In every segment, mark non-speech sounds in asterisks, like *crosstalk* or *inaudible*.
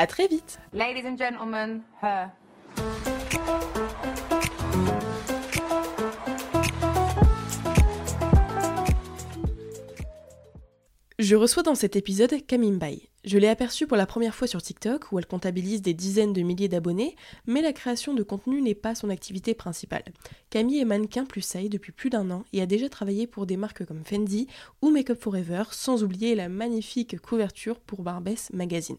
À très vite. Ladies and gentlemen, her. Je reçois dans cet épisode Camille Mbaye. Je l'ai aperçue pour la première fois sur TikTok où elle comptabilise des dizaines de milliers d'abonnés, mais la création de contenu n'est pas son activité principale. Camille est mannequin plus saille depuis plus d'un an et a déjà travaillé pour des marques comme Fendi ou Makeup Forever, sans oublier la magnifique couverture pour Barbès Magazine.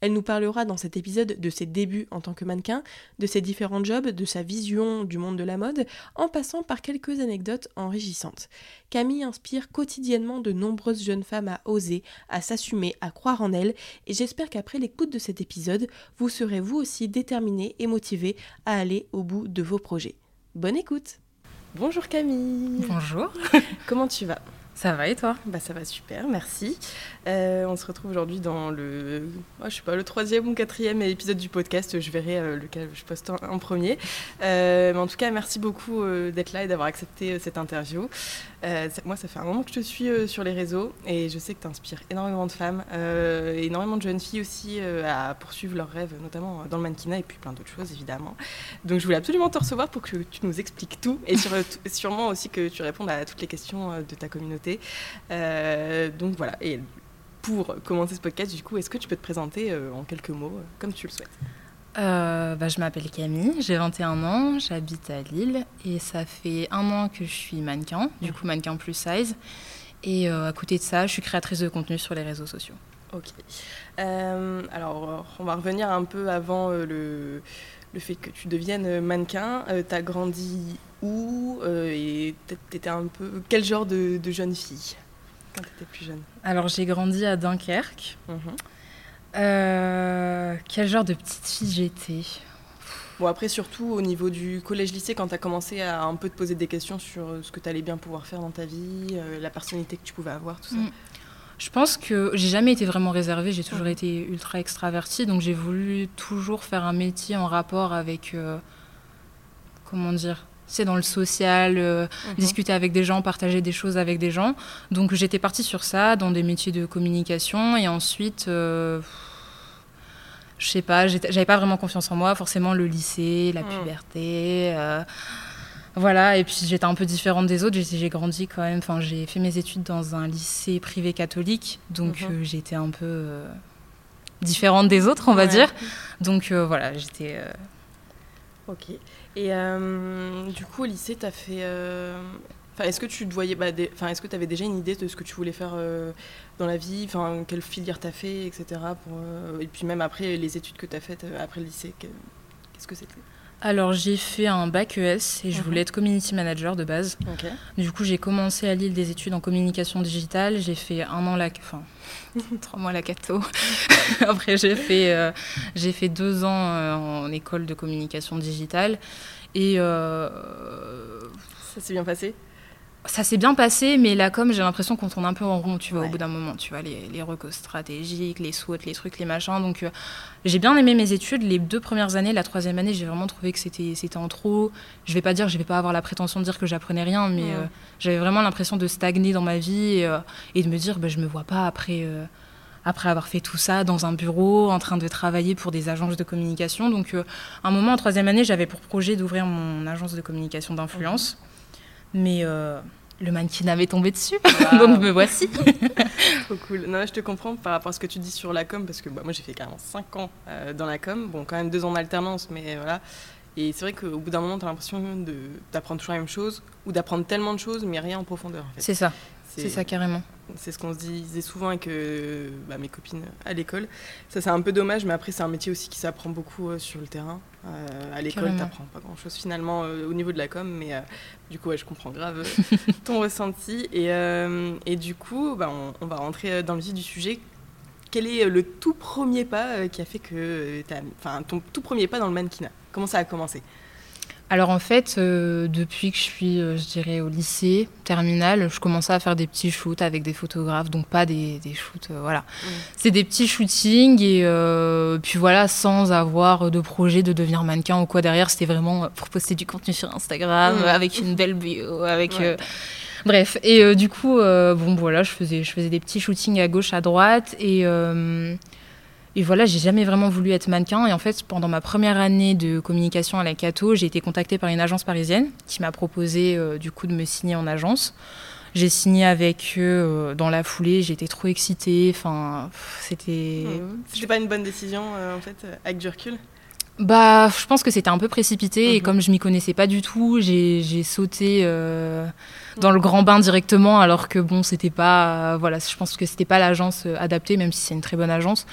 Elle nous parlera dans cet épisode de ses débuts en tant que mannequin, de ses différents jobs, de sa vision du monde de la mode, en passant par quelques anecdotes enrichissantes. Camille inspire quotidiennement de nombreuses jeunes femmes à oser, à s'assumer, à croire en elles, et j'espère qu'après l'écoute de cet épisode, vous serez vous aussi déterminés et motivés à aller au bout de vos projets. Bonne écoute Bonjour Camille Bonjour Comment tu vas? Ça va et toi? Bah ça va super, merci. Euh, on se retrouve aujourd'hui dans le, oh, je sais pas, le troisième ou quatrième épisode du podcast. Je verrai euh, lequel je poste en, premier. Euh, mais en tout cas, merci beaucoup d'être là et d'avoir accepté cette interview. moi, ça fait un moment que je te suis sur les réseaux et je sais que tu inspires énormément de femmes, énormément de jeunes filles aussi à poursuivre leurs rêves, notamment dans le mannequinat et puis plein d'autres choses évidemment. Donc je voulais absolument te recevoir pour que tu nous expliques tout et *laughs* sûrement aussi que tu répondes à toutes les questions de ta communauté euh, donc voilà. Et pour commencer ce podcast, du coup, est-ce que tu peux te présenter euh, en quelques mots, euh, comme tu le souhaites? Bah, je m'appelle Camille, j'ai 21 ans, j'habite à Lille et ça fait un an que je suis mannequin, du coup mannequin plus size. Et à côté de ça, je suis créatrice de contenu sur les réseaux sociaux. Ok. alors, on va revenir un peu avant le, le fait que tu deviennes mannequin. tu as grandi où euh, et t'étais un peu quel genre de, jeune fille quand t'étais plus jeune? Alors j'ai grandi à Dunkerque. Mhm. Euh, quel genre de petite fille j'étais? Bon après surtout au niveau du collège-lycée quand t'as commencé à un peu te poser des questions sur euh, ce que t'allais bien pouvoir faire dans ta vie, la personnalité que tu pouvais avoir, tout ça. Mm. Je pense que j'ai jamais été vraiment réservée, j'ai toujours été ultra extravertie, donc j'ai voulu toujours faire un métier en rapport avec, comment dire, c'est dans le social, euh, mhm. discuter avec des gens, partager des choses avec des gens. Donc j'étais partie sur ça, dans des métiers de communication. Et ensuite, euh, je sais pas, j'avais pas vraiment confiance en moi. Forcément, le lycée, la mhm. puberté. Euh, voilà, et puis j'étais un peu différente des autres. J'ai grandi quand même. Enfin, j'ai fait mes études dans un lycée privé catholique, donc mhm. j'étais un peu différente des autres, on va dire. Donc voilà, j'étais. Ok. Et euh, du coup, au lycée, tu as fait. Euh, est-ce que tu te voyais, bah, enfin, est-ce que tu avais déjà une idée de ce que tu voulais faire euh, dans la vie, enfin, quelle filière tu as fait, etc. Pour, et puis même après les études que tu as faites après le lycée, qu'est-ce que c'était? Alors j'ai fait un bac ES et je mhm. voulais être community manager de base. Du coup j'ai commencé à Lille des études en communication digitale. J'ai fait un an la, enfin *laughs* trois mois la Cato. *laughs* Après j'ai fait euh, j'ai fait deux ans euh, en école de communication digitale et euh, ça s'est bien passé? Ça s'est bien passé, mais la com, j'ai l'impression qu'on tourne un peu en rond, tu vois, Ouais. au bout d'un moment, tu vois, les, les recos stratégiques, les SWOT, les trucs, les machins. Donc, euh, j'ai bien aimé mes études. Les deux premières années, la troisième année, j'ai vraiment trouvé que c'était c'était en trop. Je vais pas dire, je vais pas avoir la prétention de dire que j'apprenais rien, mais euh, j'avais vraiment l'impression de stagner dans ma vie et, euh, et de me dire, bah, je me vois pas après. après avoir fait tout ça dans un bureau, en train de travailler pour des agences de communication. Donc, à un moment, en troisième année, j'avais pour projet d'ouvrir mon agence de communication d'influence. Mais euh, le mannequinat m'est tombé dessus. *laughs* Donc, me voici. *laughs* Trop cool. Non, je te comprends par rapport à ce que tu dis sur la com, parce que bah, moi j'ai fait carrément 5 ans euh, dans la com, bon quand même 2 ans d'alternance, mais voilà. Et c'est vrai qu'au bout d'un moment, tu as l'impression d'apprendre toujours la même chose, ou d'apprendre tellement de choses, mais rien en profondeur. En fait. C'est ça. C'est ça, carrément. C'est ce qu'on se disait souvent avec euh, bah, mes copines à l'école. Ça, c'est un peu dommage, mais après, c'est un métier aussi qui s'apprend beaucoup euh, sur le terrain. Euh, à l'école, t'apprends pas grand-chose finalement au niveau de la com, mais du coup, ouais, je comprends grave *laughs* ton ressenti. Et, et du coup, bah, on, on va rentrer dans le vif du sujet. Quel est le tout premier pas qui a fait que enfin ton tout premier pas dans le mannequinat? Comment ça a commencé? Alors en fait, euh, depuis que je suis, euh, je dirais, au lycée, terminale, je commençais à faire des petits shoots avec des photographes, donc pas des, des shoots, euh, voilà. C'est des petits shootings et puis voilà, sans avoir de projet de devenir mannequin ou quoi derrière, c'était vraiment pour poster du contenu sur Instagram, Mm. avec une belle bio, avec... Ouais. euh, Bref, et du coup, bon voilà, je faisais, je faisais des petits shootings à gauche, à droite, et, et voilà, j'ai jamais vraiment voulu être mannequin. Et en fait, pendant ma première année de communication à la Cato, j'ai été contactée par une agence parisienne qui m'a proposé euh, du coup de me signer en agence. J'ai signé avec eux euh, dans la foulée, j'étais trop excitée, enfin, c'était... C'était pas une bonne décision euh, en fait, avec du recul? Bah, je pense que c'était un peu précipité et Mhm. comme je m'y connaissais pas du tout, j'ai sauté dans le grand bain directement alors que bon, c'était pas. voilà, je pense que c'était pas l'agence adaptée, même si c'est une très bonne agence.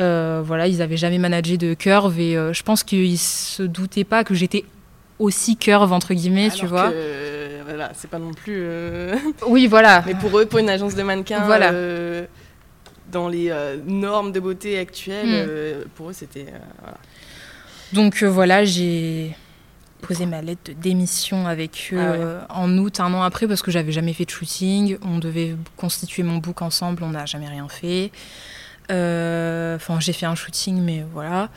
Euh, voilà, ils avaient jamais managé de curve et euh, je pense qu'ils se doutaient pas que j'étais aussi curve entre guillemets, tu vois. que, euh, voilà, c'est pas non plus. euh, Oui, voilà. *laughs* Mais pour eux, pour une agence de mannequins, Voilà. euh, dans les euh, normes de beauté actuelles, Mm. euh, pour eux, c'était. voilà. Donc voilà, j'ai posé ma lettre de démission avec eux Ah ouais. en août, un an après, parce que j'avais jamais fait de shooting. On devait constituer mon book ensemble, on n'a jamais rien fait. Euh, Enfin, j'ai fait un shooting, mais voilà.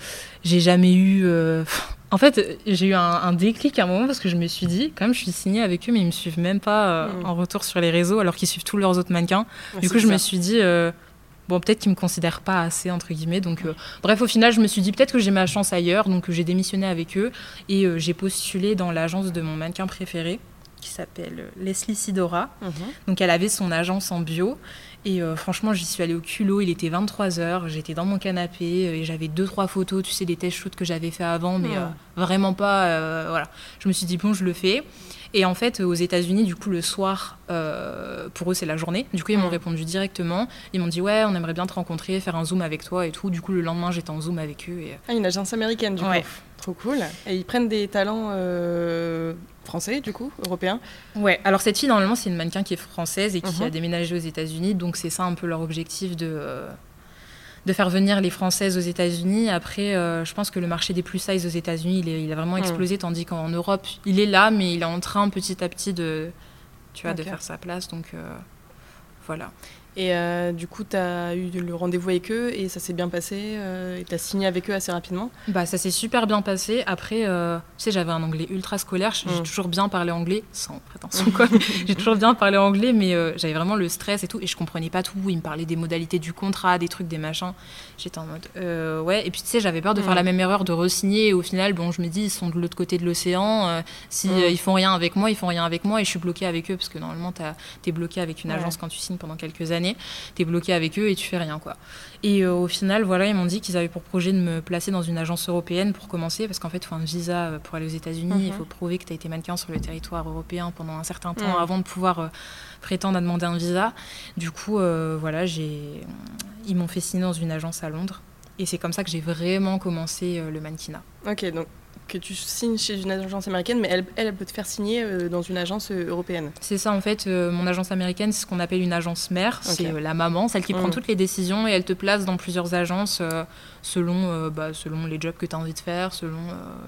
J'ai jamais eu. euh, *laughs* En fait, j'ai eu un, un déclic à un moment parce que je me suis dit, quand même, je suis signée avec eux, mais ils me suivent même pas euh, Mm. en retour sur les réseaux, alors qu'ils suivent tous leurs autres mannequins. Ouais, Du coup, je me suis dit, euh, bon, peut-être qu'ils me considèrent pas assez, entre guillemets. Donc, euh, bref, au final, je me suis dit, peut-être que j'ai ma chance ailleurs. Donc, j'ai démissionné avec eux et j'ai postulé dans l'agence de mon mannequin préféré, qui s'appelle Leslie Sidora. Mhm. Donc, elle avait son agence en bio. Et euh, franchement, j'y suis allée au culot. Il était 23h. J'étais dans mon canapé euh, et j'avais deux, trois photos, tu sais, des test shoots que j'avais fait avant, mais Ouais. euh, vraiment pas. voilà. Je me suis dit, bon, je le fais. Et en fait, aux États-Unis, du coup, le soir, pour eux, c'est la journée. Du coup, ils m'ont répondu directement. Ils m'ont dit, ouais, on aimerait bien te rencontrer, faire un zoom avec toi et tout. Du coup, le lendemain, j'étais en zoom avec eux. Et... Ah, une agence américaine, du Ouais. coup. Trop cool. Et ils prennent des talents français, du coup, européens. Ouais, alors cette fille, normalement, c'est une mannequin qui est française et qui Mhm. a déménagé aux États-Unis. Donc, c'est ça un peu leur objectif de, euh, de faire venir les Françaises aux États-Unis. Après, euh, je pense que le marché des plus size aux États-Unis, il, il a vraiment Mhm. explosé, tandis qu'en Europe, il est là, mais il est en train petit à petit de, tu vois, de faire sa place. Donc, euh, voilà. Et euh, du coup, tu as eu le rendez-vous avec eux et ça s'est bien passé. euh, et tu as signé avec eux assez rapidement. Bah, ça s'est super bien passé. Après, euh, tu sais, j'avais un anglais ultra scolaire. J'ai Mm. toujours bien parlé anglais, sans prétention quoi. *laughs* j'ai toujours bien parlé anglais, mais j'avais vraiment le stress et tout. Et je comprenais pas tout. Ils me parlaient des modalités du contrat, des trucs, des machins. J'étais en mode, ouais. Et puis, tu sais, j'avais peur de Mm. faire la même erreur, de re-signer. Et au final, bon, je me dis, ils sont de l'autre côté de l'océan. si Mm. ils font rien avec moi, ils font rien avec moi. Et je suis bloquée avec eux parce que normalement, tu es bloqué avec une Ouais. agence quand tu signes pendant quelques années. Tu es bloqué avec eux et tu fais rien, quoi. Et euh, au final, voilà, ils m'ont dit qu'ils avaient pour projet de me placer dans une agence européenne pour commencer, parce qu'en fait, il faut un visa euh, pour aller aux États-Unis. Il Mhm. faut prouver que tu as été mannequin sur le territoire européen pendant un certain temps Mhm. avant de pouvoir euh, prétendre à demander un visa. Du coup, euh, voilà, j'ai... ils m'ont fait signer dans une agence à Londres. Et c'est comme ça que j'ai vraiment commencé le mannequinat. Ok, donc que tu signes chez une agence américaine, mais elle, elle, peut te faire signer euh, dans une agence euh, européenne. C'est ça, en fait, euh, mon agence américaine, c'est ce qu'on appelle une agence mère. C'est la maman, celle qui prend mm. toutes les décisions et elle te place dans plusieurs agences selon, bah, selon les jobs que tu as envie de faire, selon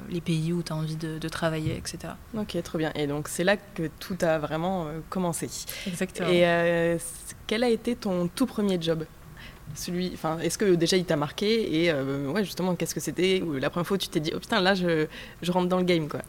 les pays où tu as envie de, de, travailler, etc. Ok, trop bien. Et donc, c'est là que tout a vraiment commencé. Exactement. Et quel a été ton tout premier job? Celui, enfin, est-ce que déjà il t'a marqué et euh, ouais justement qu'est-ce que c'était la première fois tu t'es dit oh putain là je, je rentre dans le game quoi.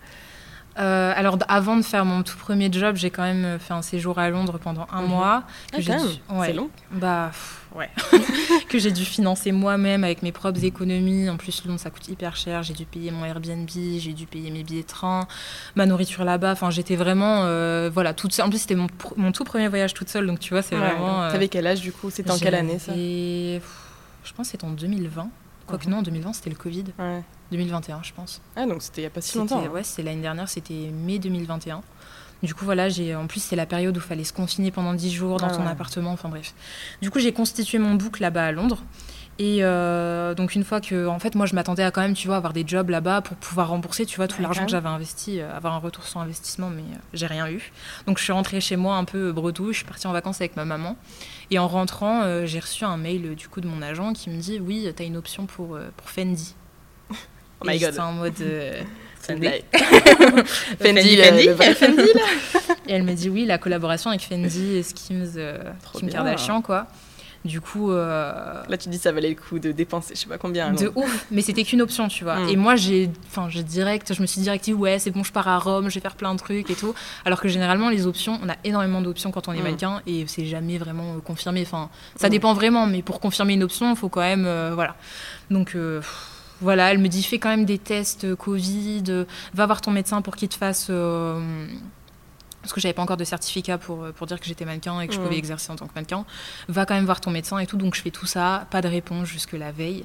Euh, alors avant de faire mon tout premier job, j'ai quand même fait un séjour à Londres pendant un mhm. mois. Ah, C'est long. Bah ouais. *laughs* que j'ai dû financer moi-même avec mes propres économies. En plus Londres ça coûte hyper cher. J'ai dû payer mon Airbnb, j'ai dû payer mes billets de train, ma nourriture là-bas. Enfin j'étais vraiment euh, voilà toute seule. En plus c'était mon, mon, tout premier voyage toute seule donc tu vois c'est vraiment. Euh, T'avais quel âge du coup? C'était en quelle année ça? Je pense que c'était en 2020. Quoique mhm. non, en 2020 c'était le Covid. Ouais. 2021, je pense. Ah, donc c'était il n'y a pas si longtemps. Ouais, c'est l'année dernière, c'était mai 2021. Du coup, voilà, j'ai en plus, c'est la période où il fallait se confiner pendant 10 jours dans son ah appartement, enfin bref. Du coup, j'ai constitué mon book là-bas à Londres. Et euh, donc une fois que, en fait, moi je m'attendais à quand même, tu vois, avoir des jobs là-bas pour pouvoir rembourser, tu vois, tout l'argent que j'avais investi, euh, avoir un retour sur investissement, mais euh, j'ai rien eu. Donc je suis rentrée chez moi un peu bredouille, je suis partie en vacances avec ma maman. Et en rentrant, j'ai reçu un mail du coup de mon agent qui me dit, oui, tu as une option pour, pour Fendi. Oh my god. en mode. Euh, *laughs* *laughs* Fendi. Fendi, le, Fendi là. *laughs* et elle me dit oui, la collaboration avec Fendi et Skims, euh, Kim Kardashian quoi. Du coup. Euh, là, tu dis ça valait le coup de dépenser, je sais pas combien. De ouf, mais c'était qu'une option, tu vois. Mm. Et moi, j'ai, enfin, j'ai direct, je me suis direct dit, ouais, c'est bon, je pars à Rome, je vais faire plein de trucs et tout. Alors que généralement, les options, on a énormément d'options quand on est mm. mannequin et c'est jamais vraiment confirmé. Enfin, ça mm. dépend vraiment, mais pour confirmer une option, il faut quand même, voilà. Donc. Voilà, elle me dit fais quand même des tests euh, Covid, euh, va voir ton médecin pour qu'il te fasse. Euh, parce que j'avais pas encore de certificat pour, pour dire que j'étais mannequin et que je pouvais exercer en tant que mannequin. Va quand même voir ton médecin et tout. Donc je fais tout ça, pas de réponse jusque la veille.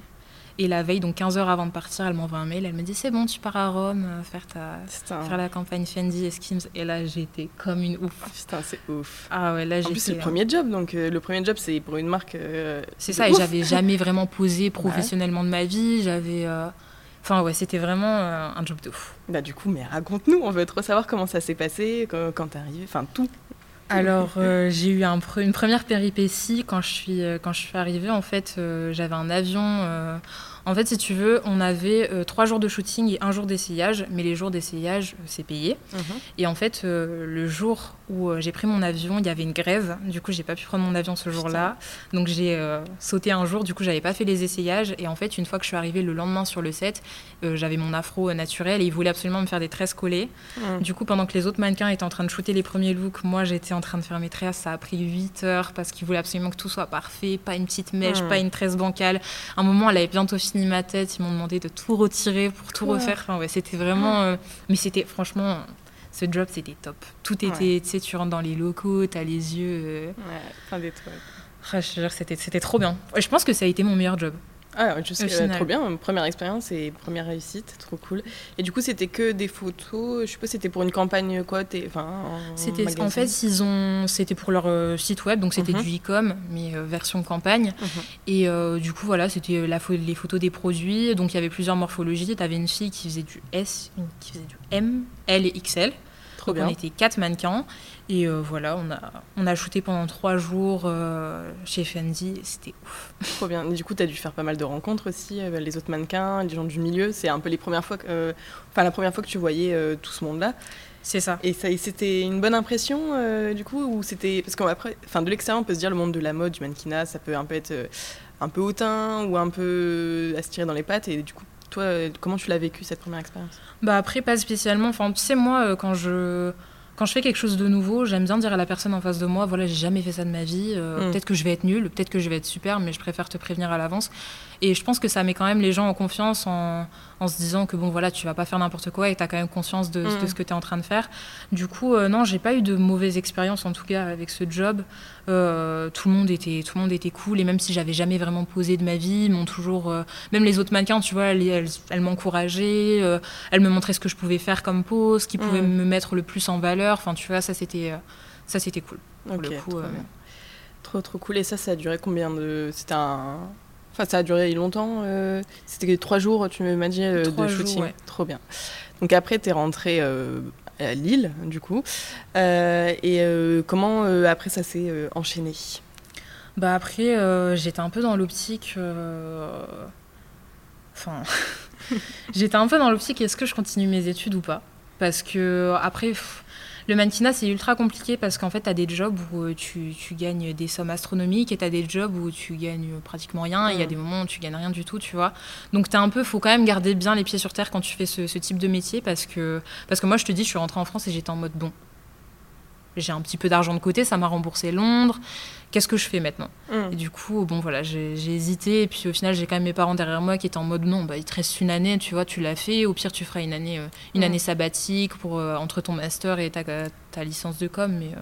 Et la veille, donc 15 heures avant de partir, elle m'envoie un mail. Elle me dit C'est bon, tu pars à Rome euh, faire, ta, faire la campagne Fendi et Skims. Et là, j'étais comme une ouf. Putain, c'est ouf. Ah ouais, là, En plus, c'est le premier job. Donc, euh, le premier job, c'est pour une marque. Euh, c'est ça, et j'avais jamais vraiment posé *laughs* professionnellement de ma vie. J'avais. Enfin, ouais, c'était vraiment un job de ouf. Bah, du coup, mais raconte-nous. On veut trop savoir comment ça s'est passé, quand, quand t'es arrivée. Enfin, tout. Alors, j'ai eu un une première péripétie quand je suis, quand je suis arrivée. En fait, j'avais un avion en fait, si tu veux, on avait euh, trois jours de shooting et un jour d'essayage, mais les jours d'essayage, euh, c'est payé. Mhm. Et en fait, euh, le jour où j'ai pris mon avion, il y avait une grève. Du coup, j'ai pas pu prendre mon avion ce jour-là. Donc, j'ai sauté un jour. Du coup, j'avais pas fait les essayages. Et en fait, une fois que je suis arrivée le lendemain sur le set, j'avais mon afro naturel et ils voulaient absolument me faire des tresses collées. Du coup, pendant que les autres mannequins étaient en train de shooter les premiers looks, moi, j'étais en train de faire mes tresses. Ça a pris 8 heures parce qu'ils voulaient absolument que tout soit parfait, pas une petite mèche, pas une tresse bancale. À un moment, elle avait bientôt fini ma tête, ils m'ont demandé de tout retirer pour tout refaire. Enfin, ouais, c'était vraiment. Euh, mais c'était franchement, ce job, c'était top. Tout était, tu sais, tu rentres dans les locaux, tu as les yeux. Euh... Ouais, plein d'étoiles. Ah, c'était, c'était trop bien. Je pense que ça a été mon meilleur job. Ah, je sais, trop bien. Première expérience et première réussite, trop cool. Et du coup, c'était que des photos. Je suppose c'était pour une campagne quoi Enfin, c'était en fait, ils ont, c'était pour leur euh, site web, donc c'était mhm. du e-com, mais euh, version campagne. Mhm. Et euh, du coup, voilà, c'était les photos des produits. Donc il y avait plusieurs morphologies. Tu avais une fille qui faisait du S, une qui faisait du M, L et XL. Trop bien. On était quatre mannequins. Et euh, voilà, on a, on a shooté pendant trois jours euh, chez Fendi, c'était ouf. *laughs* Trop bien. du coup, tu as dû faire pas mal de rencontres aussi avec les autres mannequins, les gens du milieu. C'est un peu les premières fois que, euh, enfin, la première fois que tu voyais tout ce monde-là. C'est ça. Et ça, c'était une bonne impression, du coup, ou c'était parce qu'après, enfin, de l'extérieur, on peut se dire le monde de la mode, du mannequinat, ça peut un peu être un peu hautain ou un peu à se tirer dans les pattes. Et du coup, toi, comment tu l'as vécu cette première expérience? Bah après, pas spécialement. Enfin, tu sais, moi, quand je quand je fais quelque chose de nouveau, j'aime bien dire à la personne en face de moi, voilà, j'ai jamais fait ça de ma vie. Euh, mm. Peut-être que je vais être nulle, peut-être que je vais être super, mais je préfère te prévenir à l'avance. Et je pense que ça met quand même les gens en confiance en, en se disant que bon voilà, tu vas pas faire n'importe quoi et tu as quand même conscience de, mm. ce que tu es en train de faire. Du coup, euh, non, j'ai pas eu de mauvaise expérience en tout cas avec ce job. Euh, tout le monde était tout le monde était cool et même si j'avais jamais vraiment posé de ma vie, m'ont toujours même les autres mannequins, tu vois, elles, elles, m'encourageaient, elles me montraient ce que je pouvais faire comme pose, ce qui pouvait mm. me mettre le plus en valeur Enfin, tu vois, ça c'était euh, ça c'était cool. trop, euh, trop, trop cool. Et ça, ça a duré combien de C'était un Enfin, ça a duré longtemps. euh, C'était trois jours, tu m'as dit, euh, de jours, shooting. ouais. Trop bien. Donc après, tu es rentré euh, à Lille, du coup. Euh, et comment après ça s'est enchaîné? Bah après, j'étais un peu dans l'optique. Enfin, *laughs* j'étais un peu dans l'optique est-ce que je continue mes études ou pas? Parce que après, pff, le mannequinat c'est ultra compliqué parce qu'en fait, tu as des jobs où euh, tu, tu gagnes des sommes astronomiques et tu as des jobs où tu gagnes pratiquement rien. et Il y a Mm. des moments où tu gagnes rien du tout, tu vois. Donc, t'es un peu, faut quand même garder bien les pieds sur terre quand tu fais ce, ce type de métier parce que, parce que moi, je te dis, je suis rentrée en France et j'étais en mode bon. J'ai un petit peu d'argent de côté, ça m'a remboursé Londres. Qu'est-ce que je fais maintenant Hum. et du coup, bon voilà, j'ai j'ai hésité. Et puis au final, j'ai quand même mes parents derrière moi qui étaient en mode non, bah, il te reste une année, tu vois, tu l'as fait. Au pire, tu feras une année, euh, une Mm. année sabbatique pour, euh, entre ton master et ta, ta licence de com. Mais euh,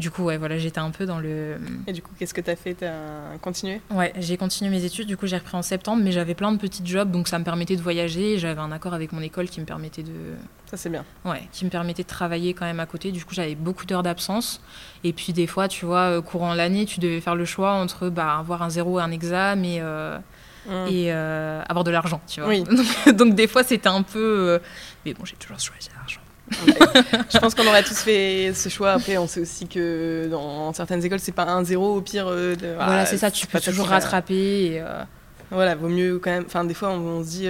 du coup, ouais, voilà, j'étais un peu dans le. Et du coup, qu'est-ce que tu as fait? Tu as continué? Ouais, j'ai continué mes études. Du coup, j'ai repris en septembre, mais j'avais plein de petits jobs, donc ça me permettait de voyager. J'avais un accord avec mon école qui me permettait de, Ça, c'est bien. Ouais, qui me permettait de travailler quand même à côté. Du coup, j'avais beaucoup d'heures d'absence. Et puis, des fois, tu vois, euh, courant l'année, tu devais faire le choix entre bah, avoir un zéro et un examen et, euh, et euh, avoir de l'argent, tu vois. Oui. *laughs* Donc, donc, des fois, c'était un peu. euh, Mais bon, j'ai toujours choisi l'argent. Je pense qu'on aurait tous fait ce choix. Après, on sait aussi que dans certaines écoles, c'est pas un zéro au pire. euh, de- voilà, ah, c'est ça, tu peux toujours rattraper. et, euh, Voilà, vaut mieux quand même. Enfin, des fois, on, on se dit.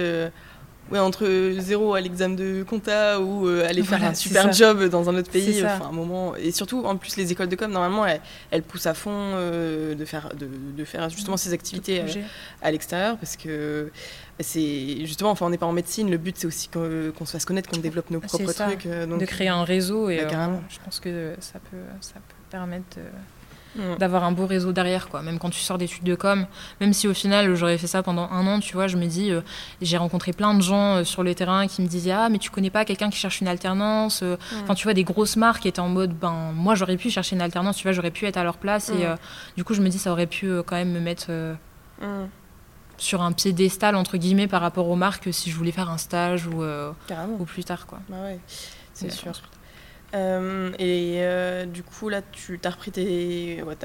Euh, Ouais, entre zéro à l'examen de compta ou euh, aller faire un super ça. job dans un autre pays, enfin un moment. Et surtout, en plus, les écoles de com, normalement, elles, elles poussent à fond euh, de, faire, de, de faire justement ces activités euh, à l'extérieur parce que c'est justement, enfin, on n'est pas en médecine, le but c'est aussi qu'on se fasse connaître, qu'on développe nos propres ça. trucs. euh, donc, de créer un réseau. Et Bah, euh, je pense que ça peut, ça peut permettre de- D'avoir un beau réseau derrière quoi. Même quand tu sors d'études de com même si au final j'aurais fait ça pendant un an tu vois je me dis euh, j'ai rencontré plein de gens euh, sur le terrain qui me disaient ah mais tu connais pas quelqu'un qui cherche une alternance euh, enfin tu vois des grosses marques étaient en mode ben moi j'aurais pu chercher une alternance tu vois j'aurais pu être à leur place et du coup je me dis ça aurait pu quand même me mettre sur un piédestal entre guillemets par rapport aux marques si je voulais faire un stage ou, euh, ou plus tard quoi. Bah ouais, c'est sûr. Euh, et euh, du coup, là, tu as repris tes. Ouais,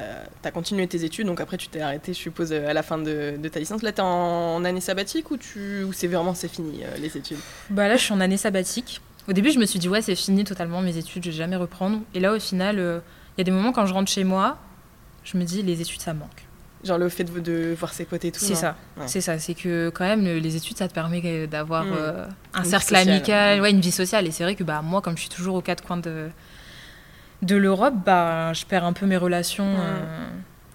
as continué tes études, donc après, tu t'es arrêté, je suppose, à la fin de, ta licence. Là, t'es en, en année sabbatique ou, tu... ou c'est vraiment c'est fini, euh, les études? Bah là, je suis en année sabbatique. Au début, je me suis dit, ouais, c'est fini totalement mes études, je vais jamais reprendre. Et là, au final, il y a des moments quand je rentre chez moi, je me dis, les études, ça manque. Genre le fait de, de voir ses potes et tout C'est ça. Ouais. C'est ça. C'est que quand même, le- les études, ça te permet euh, d'avoir Mm. euh, un Une cercle sociale. amical, ouais, une vie sociale. Et c'est vrai que bah, moi, comme je suis toujours aux quatre coins de, de l'Europe, bah, je perds un peu mes relations. Euh,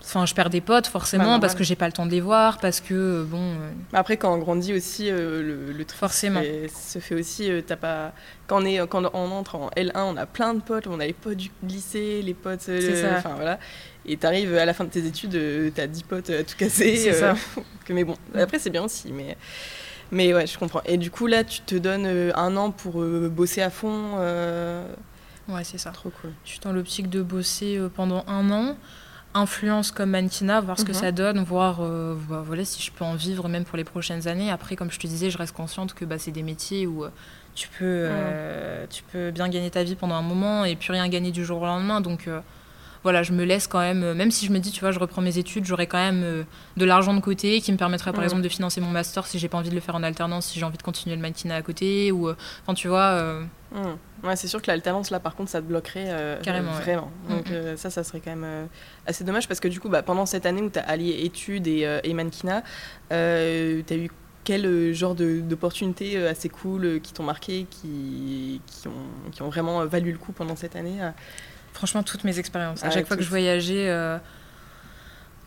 Enfin, je perds des potes forcément normal. parce que j'ai pas le temps de les voir, parce que bon, euh, Après, quand on grandit aussi, euh, le, le tri Forcément. Se, fait, se fait aussi. euh, t'as pas... quand, on est, quand on entre en L1, on a plein de potes. On a les potes du lycée, les potes. C'est ça. Enfin, voilà. Et t'arrives à la fin de tes études, euh, t'as 10 potes à tout casser. C'est ça. *laughs* que, mais bon, après, c'est bien aussi. Mais, mais ouais, je comprends. Et du coup, là, tu te donnes euh, un an pour euh, bosser à fond. euh, ouais, c'est ça. Trop cool. Je suis dans l'optique de bosser euh, pendant un an, influence comme mannequinat, voir ce que Mhm. ça donne, voir euh, bah, voilà, si je peux en vivre même pour les prochaines années. Après, comme je te disais, je reste consciente que bah, c'est des métiers où euh, tu peux, euh, tu peux bien gagner ta vie pendant un moment et puis rien gagner du jour au lendemain. Donc euh, voilà, je me laisse quand même, euh, même si je me dis, tu vois, je reprends mes études, j'aurai quand même euh, de l'argent de côté qui me permettra par exemple de financer mon master si j'ai pas envie de le faire en alternance, si j'ai envie de continuer le mannequinat à côté. Ou, euh, enfin, tu vois. Ouais, c'est sûr que l'alternance, là, par contre, ça te bloquerait euh, Carrément, euh, ouais. vraiment. Donc, Mhm. euh, ça, ça serait quand même assez dommage parce que du coup, bah, pendant cette année où tu as allié études et, et mannequinat, tu as eu quel genre de- d'opportunités assez cool qui t'ont marqué, qui, qui, ont, qui ont vraiment valu le coup pendant cette année Franchement, toutes mes expériences. À Ah, chaque fois que je voyageais, euh,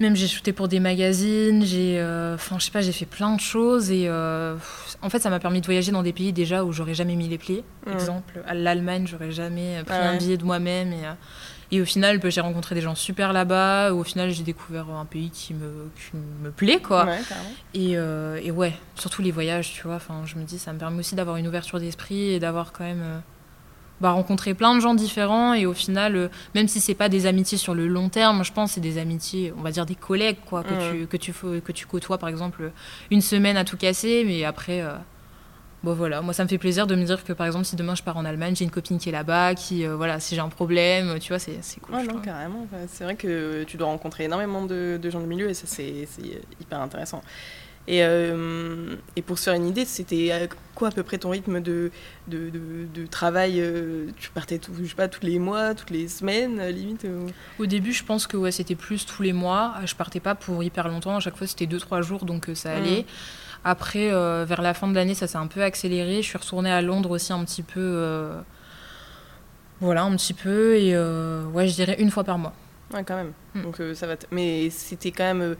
même j'ai shooté pour des magazines, j'ai, euh, enfin, je sais pas, j'ai fait plein de choses et euh, en fait, ça m'a permis de voyager dans des pays déjà où j'aurais jamais mis les pieds. Mhm. Exemple, à l'Allemagne, j'aurais jamais pris Ah un ouais. billet de moi-même et, et au final, bah, j'ai rencontré des gens super là-bas. Au final, j'ai découvert un pays qui me, qui me plaît, quoi. Ouais. Et, et ouais, surtout les voyages, tu vois. Enfin, je me dis, ça me permet aussi d'avoir une ouverture d'esprit et d'avoir quand même bah, rencontré plein de gens différents. Et au final, euh, même si c'est pas des amitiés sur le long terme, je pense que c'est des amitiés, on va dire des collègues, quoi, que, tu, que, tu, que tu côtoies, par exemple, une semaine à tout casser, mais après. euh, bon voilà, moi ça me fait plaisir de me dire que par exemple si demain je pars en Allemagne, j'ai une copine qui est là-bas, qui euh, voilà, si j'ai un problème, tu vois, c'est cool. Ouais, non, carrément. C'est vrai que tu dois rencontrer énormément de, de gens du milieu et ça, c'est c'est hyper intéressant. Et, euh, et pour se faire une idée, c'était quoi à peu près ton rythme de, de, de, de travail euh, Tu partais tout, je sais pas, tous les mois, toutes les semaines, euh, limite Au début, je pense que ouais, c'était plus tous les mois. Je partais pas pour hyper longtemps. À chaque fois, c'était 2-3 jours, donc ça Mhm. allait. Après, euh, vers la fin de l'année, ça s'est un peu accéléré. Je suis retournée à Londres aussi un petit peu. euh, Voilà, un petit peu. Et ouais, je dirais une fois par mois. Ouais, quand même. Mm. Donc ça va. Mais c'était quand même,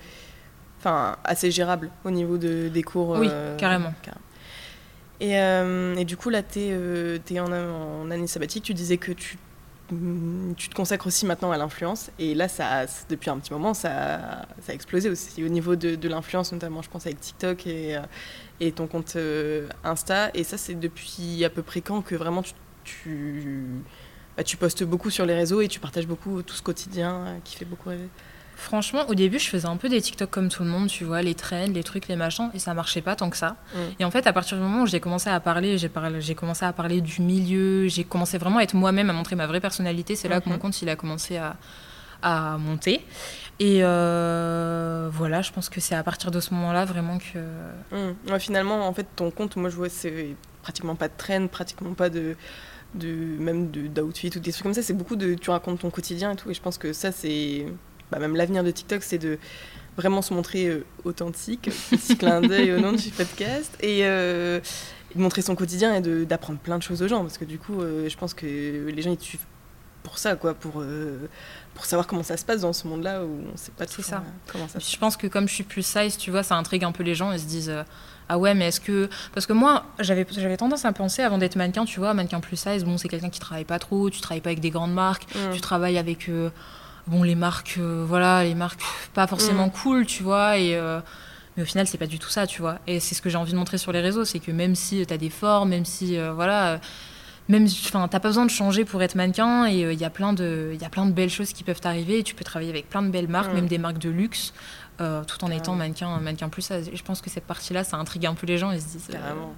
enfin, assez gérable au niveau de, des cours. Oui, euh, carrément. Et, euh, et du coup, là, tu es, en, en année sabbatique. Tu disais que tu, mm, tu te consacres aussi maintenant à l'influence. Et là, ça, depuis un petit moment, ça, ça a explosé aussi au niveau de, de l'influence, notamment, je pense, avec TikTok et, euh, et ton compte euh, Insta. Et ça, c'est depuis à peu près quand que vraiment tu, tu, bah, tu postes beaucoup sur les réseaux et tu partages beaucoup tout ce quotidien euh, qui fait beaucoup rêver? Franchement, au début, je faisais un peu des TikTok comme tout le monde, tu vois, les trends, les trucs, les machins, et ça marchait pas tant que ça. Mm. Et en fait, à partir du moment où j'ai commencé à parler, j'ai parlé, j'ai commencé à parler du milieu, j'ai commencé vraiment à être moi-même, à montrer ma vraie personnalité, c'est là que Mhm. mon compte, il a commencé à, à monter. Et euh, voilà, je pense que c'est à partir de ce moment-là vraiment que... Ouais, finalement, en fait, ton compte, moi, je vois, c'est pratiquement pas de trend, pratiquement pas de, de même de d'outfit ou des trucs comme ça. C'est beaucoup de, tu racontes ton quotidien et tout. Et je pense que ça, c'est, bah, même l'avenir de TikTok, c'est de vraiment se montrer euh, authentique, petit clin d'œil au nom du podcast et, euh, de montrer son quotidien et d'apprendre plein de choses aux gens. Parce que du coup, euh, je pense que les gens ils te suivent pour ça, quoi, pour pour savoir comment ça se passe dans ce monde-là où on sait pas toujours, ça. comment ça se puis je pense que comme je suis plus size, tu vois, ça intrigue un peu les gens. Ils se disent ah ouais, mais est-ce que parce que moi j'avais tendance à penser avant d'être mannequin, tu vois, mannequin plus size, bon c'est quelqu'un qui travaille pas trop, tu travailles pas avec des grandes marques, Hum. tu travailles avec euh, bon les marques, euh, voilà, les marques pas forcément Mm. cool, tu vois, et euh, mais au final c'est pas du tout ça, tu vois. Et c'est ce que j'ai envie de montrer sur les réseaux, c'est que même si tu as des formes, même si euh, voilà. euh, même, enfin, t'as pas besoin de changer pour être mannequin et il y a plein de, il y a plein de belles choses qui peuvent t'arriver. et Tu peux travailler avec plein de belles marques, Mm. même des marques de luxe, euh, tout en étant mannequin, mannequin plus. Je pense que cette partie-là, ça intrigue un peu les gens. Ils se disent. euh, Carrément.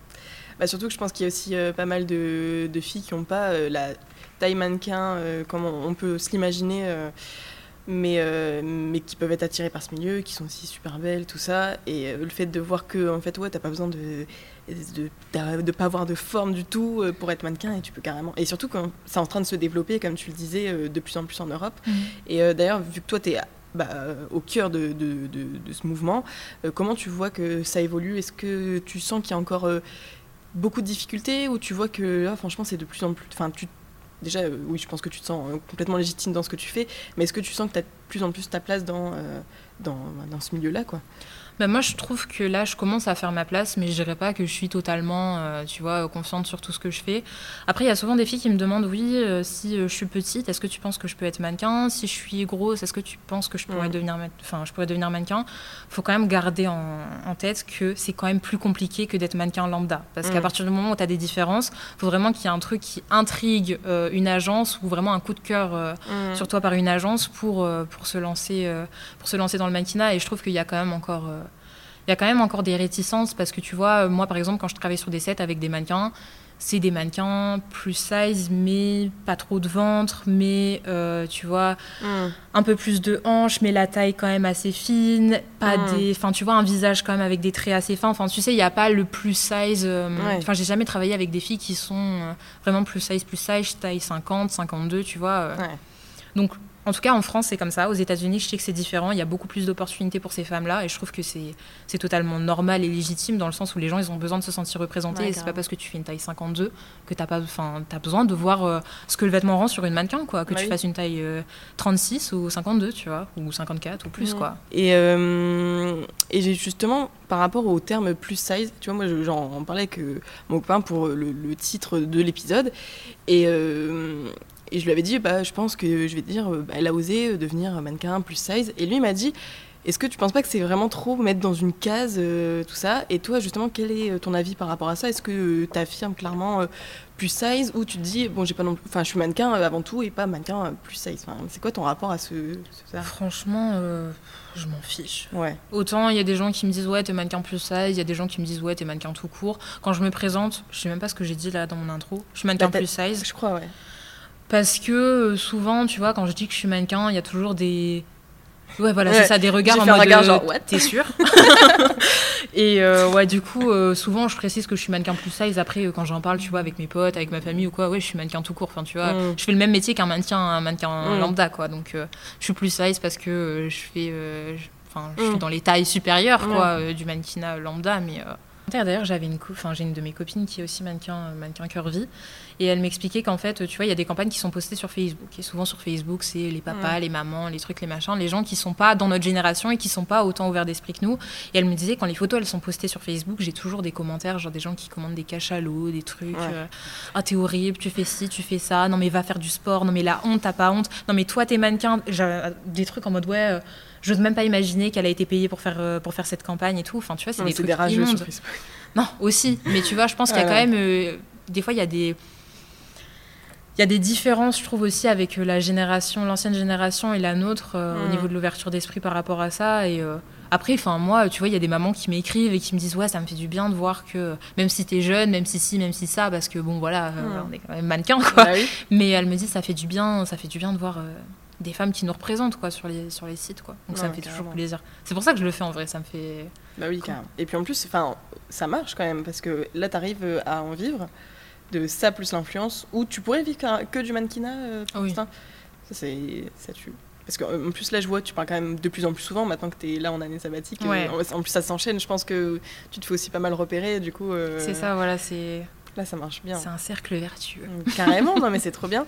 Bah, surtout que je pense qu'il y a aussi euh, pas mal de, de filles qui n'ont pas euh, la taille mannequin euh, comme on, on peut se l'imaginer, euh, mais, euh, mais qui peuvent être attirées par ce milieu, qui sont aussi super belles, tout ça. Et euh, le fait de voir que, en fait, ouais, t'as pas besoin de de, de pas avoir de forme du tout pour être mannequin et tu peux carrément. Et surtout quand c'est en train de se développer, comme tu le disais, de plus en plus en Europe. Mhm. Et euh, d'ailleurs, vu que toi, tu es bah, au cœur de, de- ce mouvement, comment tu vois que ça évolue? Est-ce que tu sens qu'il y a encore beaucoup de difficultés ou tu vois que là, franchement, c'est de plus en plus. Enfin, tu. Déjà, euh, oui, je pense que tu te sens euh, complètement légitime dans ce que tu fais, mais est-ce que tu sens que tu as de plus en plus ta place dans, euh, dans, dans ce milieu-là quoi? Bah, moi, je trouve que là, je commence à faire ma place, mais je dirais pas que je suis totalement, euh, tu vois, euh, confiante sur tout ce que je fais. Après, il y a souvent des filles qui me demandent, oui, euh, si je suis petite, est-ce que tu penses que je peux être mannequin? Si je suis grosse, est-ce que tu penses que je pourrais Mhm. devenir, enfin, je pourrais devenir mannequin? Faut quand même garder en, en tête que c'est quand même plus compliqué que d'être mannequin lambda, parce qu'à Mhm. partir du moment où tu as des différences, faut vraiment qu'il y ait un truc qui intrigue euh, une agence ou vraiment un coup de cœur. euh, sur toi par une agence pour, pour, se lancer, pour se lancer dans le mannequinat. Et je trouve qu'il y a quand même encore, il y a quand même encore des réticences parce que tu vois, euh, moi par exemple, quand je travaille sur des sets avec des mannequins, c'est des mannequins plus size, mais pas trop de ventre, mais euh, tu vois, Mm. un peu plus de hanches, mais la taille quand même assez fine, pas Mm. des, enfin tu vois, un visage quand même avec des traits assez fins. Enfin tu sais, il n'y a pas le plus size. euh, Ouais. Enfin j'ai jamais travaillé avec des filles qui sont euh, vraiment plus size, plus size, taille 50, 52, tu vois. Ouais. Donc, en tout cas, en France, c'est comme ça. Aux États-Unis, je sais que c'est différent. Il y a beaucoup plus d'opportunités pour ces femmes-là. Et je trouve que c'est totalement normal et légitime dans le sens où les gens, ils ont besoin de se sentir représentés. Ouais, et c'est pas parce que tu fais une taille 52 que tu as, as besoin de voir euh, ce que le vêtement rend sur une mannequin, quoi. Que Bah tu oui. fasses une taille euh, 36 ou 52, tu vois, ou 54 ou plus, quoi. Et, euh, et justement, par rapport au terme plus size, tu vois, moi je- j'en parlais avec euh, mon copain pour le, le titre de l'épisode. Et, euh, et je lui avais dit, bah, je pense que je vais te dire, euh, bah, elle a osé euh, devenir mannequin plus size. Et lui m'a dit, Est-ce que tu penses pas que c'est vraiment trop mettre dans une case euh, tout ça? Et toi, justement, quel est euh, ton avis par rapport à ça? Est-ce que tu affirmes clairement euh, plus size ou tu te dis, bon, j'ai pas non plus- Enfin, je suis mannequin euh, avant tout et pas mannequin euh, plus size? Enfin, c'est quoi ton rapport à ce. ce- ça? Franchement, euh, je m'en fiche. Ouais. Autant il y a des gens qui me disent ouais t'es mannequin plus size, il y a des gens qui me disent ouais t'es mannequin tout court. Quand je me présente, je sais même pas ce que j'ai dit là dans mon intro. Je suis mannequin Bah, plus size Je crois, ouais. Parce que euh, souvent tu vois quand je dis que je suis mannequin, il y a toujours des ouais voilà Ouais. c'est ça des regards en mode regard euh, genre, what? t'es sûr? *laughs* *laughs* Et euh, ouais du coup euh, souvent je précise que je suis mannequin plus size. Après euh, quand j'en parle tu vois avec mes potes, avec ma famille ou quoi, ouais je suis mannequin tout court. Enfin tu vois, Mm. je fais le même métier qu'un mannequin un mannequin Mm. lambda quoi. Donc je suis plus size parce que je fais enfin je Mm. suis dans les tailles supérieures quoi du mannequinat lambda mais D'ailleurs, j'avais une, enfin, j'ai une de mes copines qui est aussi mannequin, euh, mannequin curvy, et elle m'expliquait qu'en fait, tu vois, il y a des campagnes qui sont postées sur Facebook. Et souvent sur Facebook, c'est les papas, les mamans, les trucs, les machins, les gens qui sont pas dans notre génération et qui sont pas autant ouverts d'esprit que nous. Et elle me disait quand les photos elles sont postées sur Facebook, j'ai toujours des commentaires, genre des gens qui commandent des cachalots, des trucs. Ouais. euh, Ah t'es horrible, tu fais ci, tu fais ça. Non mais va faire du sport. Non mais la honte, t'as pas honte. Non mais toi t'es mannequin. J'ai des trucs en mode ouais. euh, je n'ose même pas imaginer qu'elle a été payée pour faire, euh, pour faire cette campagne et tout. Enfin, tu vois, c'est des trucs des rageux sur immondes. Non, aussi. Mais tu vois, je pense qu'il y a Ouais, quand même. euh, des fois, il y a des. Il y a des différences, je trouve aussi, avec euh, la génération, l'ancienne génération et la nôtre euh, au Mm. niveau de l'ouverture d'esprit par rapport à ça. Et euh, après, enfin moi, tu vois, il y a des mamans qui m'écrivent et qui me disent ouais, ça me fait du bien de voir que même si t'es jeune, même si si, même si ça, parce que bon voilà, Mm. on est quand même mannequin quoi. Bah oui. Mais elle me dit ça fait du bien, ça fait du bien de voir des femmes qui nous représentent quoi sur les sur les sites quoi. Donc ça me fait toujours plaisir. C'est pour ça que je le fais en vrai, ça me fait. Bah oui, carrément. Et puis en plus, enfin, ça marche quand même parce que là, tu arrives à en vivre de ça plus l'influence ou tu pourrais vivre que du mannequinat euh, pour Oui. Ça, c'est ça tue. Parce qu'en plus, là, je vois, tu parles quand même de plus en plus souvent maintenant que tu es là en année sabbatique. euh, Ouais. en- en plus, ça s'enchaîne. Je pense que tu te fais aussi pas mal repérer. Du coup, euh, C'est ça, voilà, c'est Là, ça marche bien. c'est un cercle vertueux. Mm, Carrément, non mais c'est trop bien.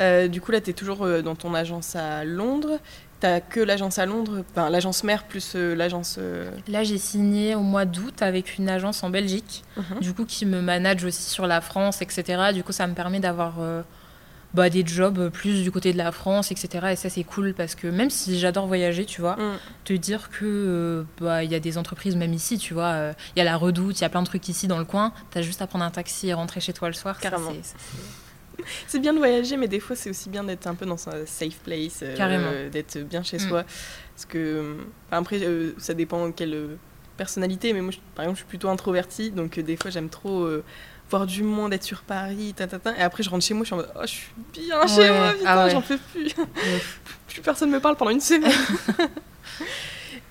Euh, du coup là, tu es toujours euh, dans ton agence à Londres. T'as que l'agence à Londres, enfin l'agence mère plus euh, l'agence. euh, Là, j'ai signé au mois d'août avec une agence en Belgique, Mhm. du coup, qui me manage aussi sur la France, etc. Du coup, ça me permet d'avoir bah, des jobs plus du côté de la France, etc. Et ça, c'est cool parce que même si j'adore voyager, tu vois, Mm. te dire que euh, bah, il y a des entreprises, même ici, tu vois, euh, il y a la Redoute, il y a plein de trucs ici dans le coin. T'as juste à prendre un taxi et rentrer chez toi le soir. Carrément. c'est- bien de voyager, mais des fois c'est aussi bien d'être un peu dans un safe place, euh, d'être bien chez Mm. soi. Parce que euh, après, euh, ça dépend quelle personnalité, mais moi, je- par exemple, je suis plutôt introvertie, donc des fois j'aime trop voir du monde, être sur Paris, ta, ta, ta, et après je rentre chez moi, je suis en mode oh, je suis bien chez Ouais. moi, putain, Ah ouais. j'en peux plus. *laughs* plus personne me parle pendant une semaine. *laughs*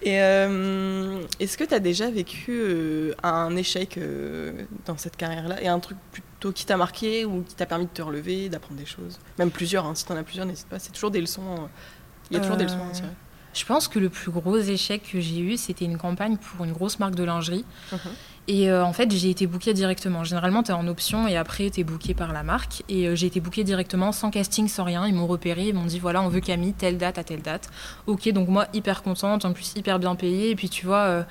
Et euh, est-ce que tu as déjà vécu euh, un échec euh, dans cette carrière-là et un truc plutôt qui t'a marqué ou qui t'a permis de te relever, d'apprendre des choses? Même plusieurs, hein, si tu en as plusieurs, n'hésite pas, c'est toujours des leçons. euh, Il y a toujours des leçons à tirer. Je pense que le plus gros échec que j'ai eu, c'était une campagne pour une grosse marque de lingerie. Mhm. Et euh, en fait, j'ai été bookée directement. Généralement, tu es en option et après, tu es bookée par la marque. Et euh, j'ai été bookée directement, sans casting, sans rien. Ils m'ont repéré, ils m'ont dit voilà, on veut Camille, telle date à telle date. Ok, donc moi, hyper contente, en plus, hyper bien payée. Et puis, tu vois. euh,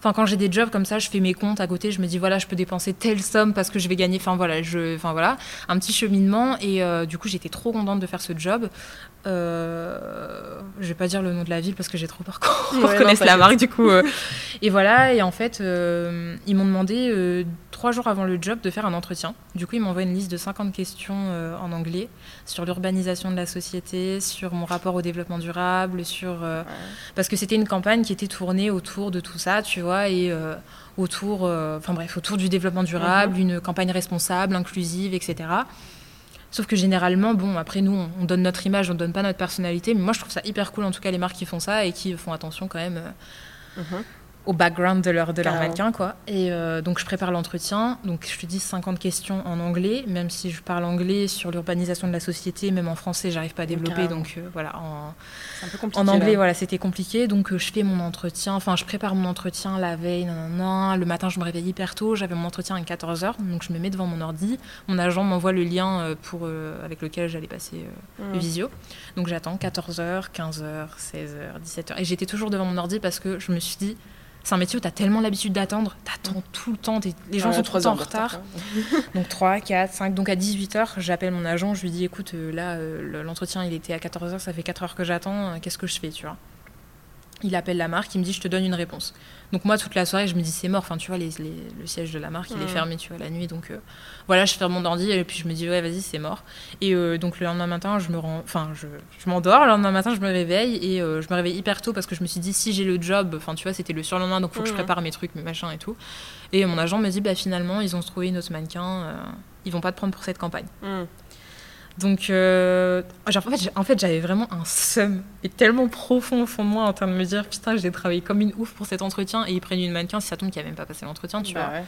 Enfin, quand j'ai des jobs comme ça, je fais mes comptes à côté, je me dis voilà, je peux dépenser telle somme parce que je vais gagner. Enfin voilà, enfin voilà, un petit cheminement. Et du coup, j'étais trop contente de faire ce job. Euh, je vais pas dire le nom de la ville parce que j'ai trop peur qu'on Ouais, *laughs* reconnaisse la marque. Du coup, euh, *laughs* et voilà. Et en fait, euh, ils m'ont demandé euh, trois jours avant le job de faire un entretien. Du coup, ils m'envoient une liste de 50 questions en anglais sur l'urbanisation de la société, sur mon rapport au développement durable, sur parce que c'était une campagne qui était tournée autour de tout ça, tu vois, et autour, enfin bref, autour du développement durable, une campagne responsable, inclusive, etc. Sauf que généralement, bon, après nous, on, on donne notre image, on donne pas notre personnalité, mais moi je trouve ça hyper cool en tout cas les marques qui font ça et qui font attention quand même euh, Mhm. Au background de leur, de leur mannequin, quoi. Et euh, donc je prépare l'entretien, donc je te dis 50 questions en anglais, même si je parle anglais sur l'urbanisation de la société, même en français, j'arrive pas à développer, Carrément. donc euh, voilà, en, C'est un peu compliqué. en anglais, là. voilà, c'était compliqué. Donc, euh, je fais mon entretien. Enfin, je prépare mon entretien la veille. nan, nan, nan. Le matin, je me réveille hyper tôt. J'avais mon entretien à 14h. Donc, je me mets devant mon ordi. Mon agent m'envoie le lien pour, avec lequel j'allais passer le visio. Donc, j'attends 14h, 15h, 16h, 17h. Et j'étais toujours devant mon ordi parce que je me suis dit, c'est un métier où tu as tellement l'habitude d'attendre. Tu attends tout le temps. Les gens Ouais, sont tout le temps en retard. Donc 3, 4, 5. Donc à 18h, j'appelle mon agent, je lui dis écoute, euh, là, euh, le- l'entretien il était à 14h, ça fait 4 heures que j'attends, euh, qu'est-ce que je fais, tu vois? Il appelle la marque, il me dit je te donne une réponse. Donc moi toute la soirée je me dis c'est mort, enfin tu vois les, les- le siège de la marque il est fermé tu vois la nuit donc euh, voilà je ferme mon ordi et puis je me dis ouais vas-y c'est mort. Et euh, donc le lendemain matin je me rends, enfin je, je m'endors, le lendemain matin je me réveille et euh, je me réveille hyper tôt parce que je me suis dit si j'ai le job, enfin tu vois c'était le surlendemain donc faut que je prépare mes trucs, mes machins et tout. Et mon agent me dit bah finalement ils ont trouvé une autre mannequin, ils vont pas te prendre pour cette campagne. Hmm. Donc, euh, genre, en fait, j'ai- en fait, j'avais vraiment un seum, et tellement profond au fond de moi, en train de me dire, putain, j'ai travaillé comme une ouf pour cet entretien, et ils prennent une mannequin, si ça tombe, qui a même pas passé l'entretien, tu Bah vois. ouais.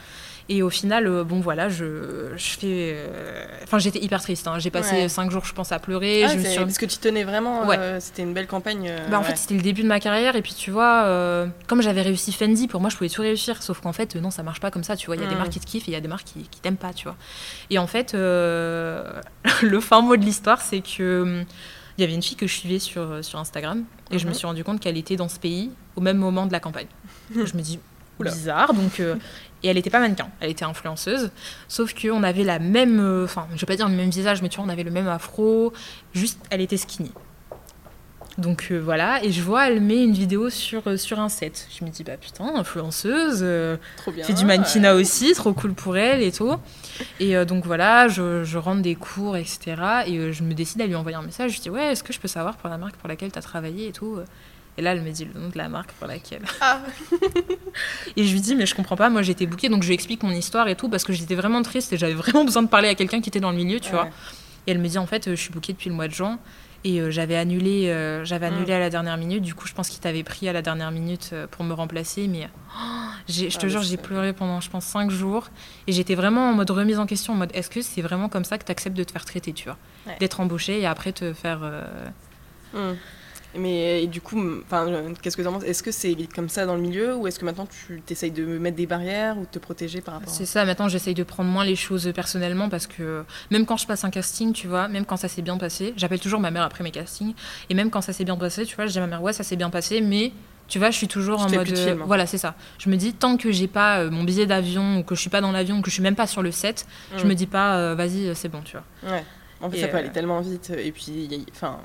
Et au final, euh, bon, voilà, je, je fais. euh, Enfin, j'étais hyper triste, hein. j'ai passé Ouais. cinq jours, je pense, à pleurer. Ah, je me c'est- suis Parce que tu tenais vraiment. Ouais. euh, C'était une belle campagne. euh, bah, en ouais. fait, c'était le début de ma carrière, et puis tu vois, euh, comme j'avais réussi Fendi, pour moi, je pouvais tout réussir, sauf qu'en fait, non, ça marche pas comme ça, tu vois. Il y a des Mm. marques qui te kiffent et il y a des marques qui, qui t'aiment pas, tu vois. Et en fait, *laughs* le fin mot de l'histoire, c'est que hum, il y avait une fille que je suivais sur, sur Instagram, et je me Mhm. suis rendu compte qu'elle était dans ce pays au même moment de la campagne. *laughs* je me dis, bizarre, donc. euh, et elle était pas mannequin, elle était influenceuse. Sauf qu'on avait la même. euh, Enfin, je vais pas dire le même visage, mais tu vois, on avait le même afro. Juste, elle était skinny. Donc euh, voilà, et je vois, elle met une vidéo sur, euh, sur un set. Je me dis, bah putain, influenceuse, euh, Trop bien. fait du mannequinat aussi, trop cool pour elle et tout. Et donc voilà, je, je rentre des cours, etc. Et je me décide à lui envoyer un message. Je dis, ouais, est-ce que je peux savoir pour la marque pour laquelle tu as travaillé et tout Et là, elle me dit le nom de la marque pour laquelle. Ah. *laughs* et je lui dis, mais je comprends pas, moi j'étais bookée, donc je lui explique mon histoire et tout, parce que j'étais vraiment triste et j'avais vraiment besoin de parler à quelqu'un qui était dans le milieu, tu vois. Et elle me dit en fait, euh, je suis bookée depuis le mois de juin et euh, j'avais annulé, euh, j'avais Mm. annulé à la dernière minute. Du coup, je pense qu'il t'avait pris à la dernière minute euh, pour me remplacer. Mais oh, je te Ah, jure, j'ai pleuré pendant, je pense, cinq jours. Et j'étais vraiment en mode remise en question, en mode est-ce que c'est vraiment comme ça que tu acceptes de te faire traiter, tu vois? Ouais. D'être embauché et après te faire. Hmm. Mais et du coup, euh, qu'est-ce que tu en penses? Est-ce que c'est comme ça dans le milieu ou est-ce que maintenant tu t'essayes de mettre des barrières ou de te protéger par rapport C'est ça, maintenant j'essaye de prendre moins les choses personnellement parce que même quand je passe un casting, tu vois, même quand ça s'est bien passé, j'appelle toujours ma mère après mes castings, et même quand ça s'est bien passé, tu vois, je dis à ma mère, ouais, ça s'est bien passé, mais tu vois, je suis toujours en mode. euh, voilà, c'est ça. Je me dis, tant que j'ai pas euh, mon billet d'avion, ou que je suis pas dans l'avion, ou que je suis même pas sur le set, je Hmm. me dis pas, euh, vas-y, euh, c'est bon, tu vois. Ouais. En fait, Et ça peut euh, aller tellement vite. Et puis, enfin,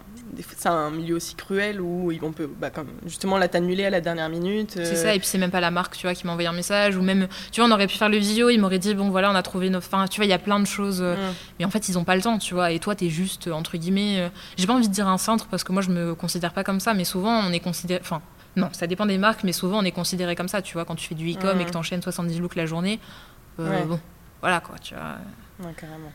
c'est un milieu aussi cruel où ils vont peu, bah, comme justement là t'annuler à la dernière minute. C'est euh, ça, et puis c'est même pas la marque, tu vois, qui m'a envoyé un message, ou même, tu vois, on aurait pu faire le visio, il m'aurait dit, bon voilà, on a trouvé nos. Enfin, tu vois, il y a plein de choses. euh, hmm. Mais en fait, ils ont pas le temps, tu vois. Et toi, t'es juste, euh, entre guillemets, euh, j'ai pas envie de dire un centre parce que moi, je me considère pas comme ça, mais souvent, on est considéré. Enfin, non, ça dépend des marques, mais souvent, on est considéré comme ça, tu vois. Quand tu fais du e-com et que t'enchaînes 70 looks la journée, euh, Ouais. bon, voilà quoi, tu vois. Ouais, carrément.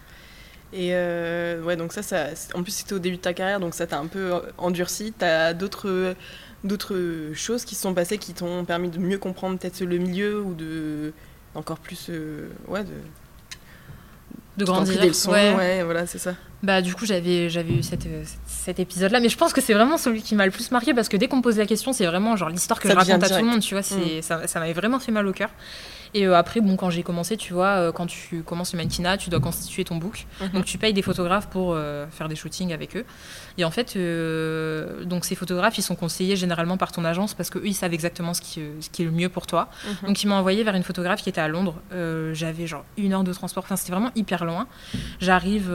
Et euh, ouais, donc ça, ça, en plus c'était au début de ta carrière, donc ça t'a un peu euh, endurci. T'as d'autres, d'autres choses qui se sont passées qui t'ont permis de mieux comprendre peut-être le milieu ou de encore plus, euh, ouais, de, De grandir. des leçons. ouais. Ouais. voilà, c'est ça. Bah, du coup, j'avais, j'avais eu cette, euh, cet épisode-là, mais je pense que c'est vraiment celui qui m'a le plus marqué parce que dès qu'on me pose la question, c'est vraiment genre l'histoire que Ça je raconte à tout le monde, tu vois. C'est, ça, ça m'avait vraiment fait mal au cœur. Et euh, après, bon, quand j'ai commencé, tu vois, euh, quand tu commences le mannequinat, tu dois constituer ton book. Mhm. Donc tu payes des photographes pour euh, faire des shootings avec eux. Et en fait, donc ces photographes, ils sont conseillés généralement par ton agence parce qu'eux, ils savent exactement ce qui, ce qui est le mieux pour toi. Mhm. Donc ils m'ont envoyé vers une photographe qui était à Londres. J'avais genre une heure de transport. Enfin, c'était vraiment hyper loin. J'arrive,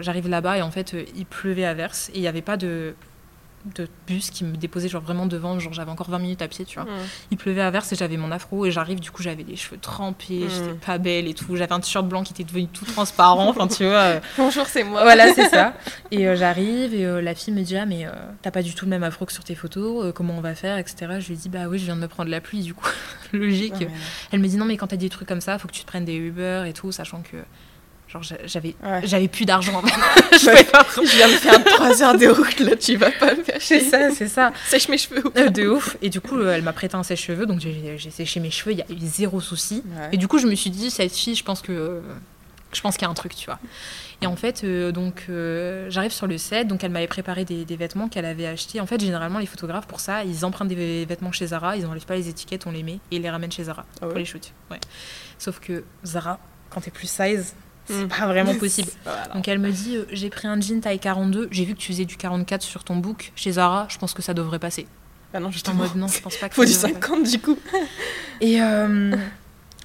j'arrive là-bas et en fait, il pleuvait à verse et il n'y avait pas de de bus qui me déposait genre vraiment devant genre j'avais encore 20 minutes à pied tu vois il pleuvait à verse et j'avais mon afro et j'arrive du coup j'avais les cheveux trempés Mm. j'étais pas belle et tout j'avais un t-shirt blanc qui était devenu tout transparent enfin tu vois euh, *laughs* Bonjour, c'est moi. voilà, c'est ça. *laughs* Et euh, j'arrive et euh, la fille me dit Ah, mais t'as pas du tout le même afro que sur tes photos, comment on va faire, etc. Je lui dis Bah oui, je viens de me prendre la pluie, du coup, *laughs* logique. Ouais, Elle me dit Non, mais quand t'as des trucs comme ça, faut que tu te prennes des Uber et tout, sachant que. Genre, j'avais, Ouais. j'avais plus d'argent. *laughs* je pas Je viens de faire 3 heures de route, là, tu vas pas me faire C'est ça, c'est ça. Sèche mes cheveux. Euh, de ouf. Et du coup, elle m'a prêté un sèche-cheveux, donc j'ai, séché mes cheveux, il y a eu zéro souci. Ouais. Et du coup, je me suis dit, cette fille, je pense que. je pense qu'il y a un truc, tu vois. Et en fait, euh, donc, euh, j'arrive sur le set, donc elle m'avait préparé des, des vêtements qu'elle avait achetés. En fait, généralement, les photographes, pour ça, ils empruntent des vêtements chez Zara, ils n'enlèvent pas les étiquettes, on les met et ils les ramènent chez Zara Ah pour ouais les shoots. Ouais. Sauf que Zara, quand t'es plus size, c'est Mm. pas vraiment possible. Voilà. Donc elle me dit, euh, j'ai pris un jean taille 42, j'ai vu que tu faisais du 44 sur ton book chez Zara, je pense que ça devrait passer. Ah non, J'étais en justement. mode non, je pense pas *laughs* que Faut ça du devrait passer. 50 du coup. Et, euh,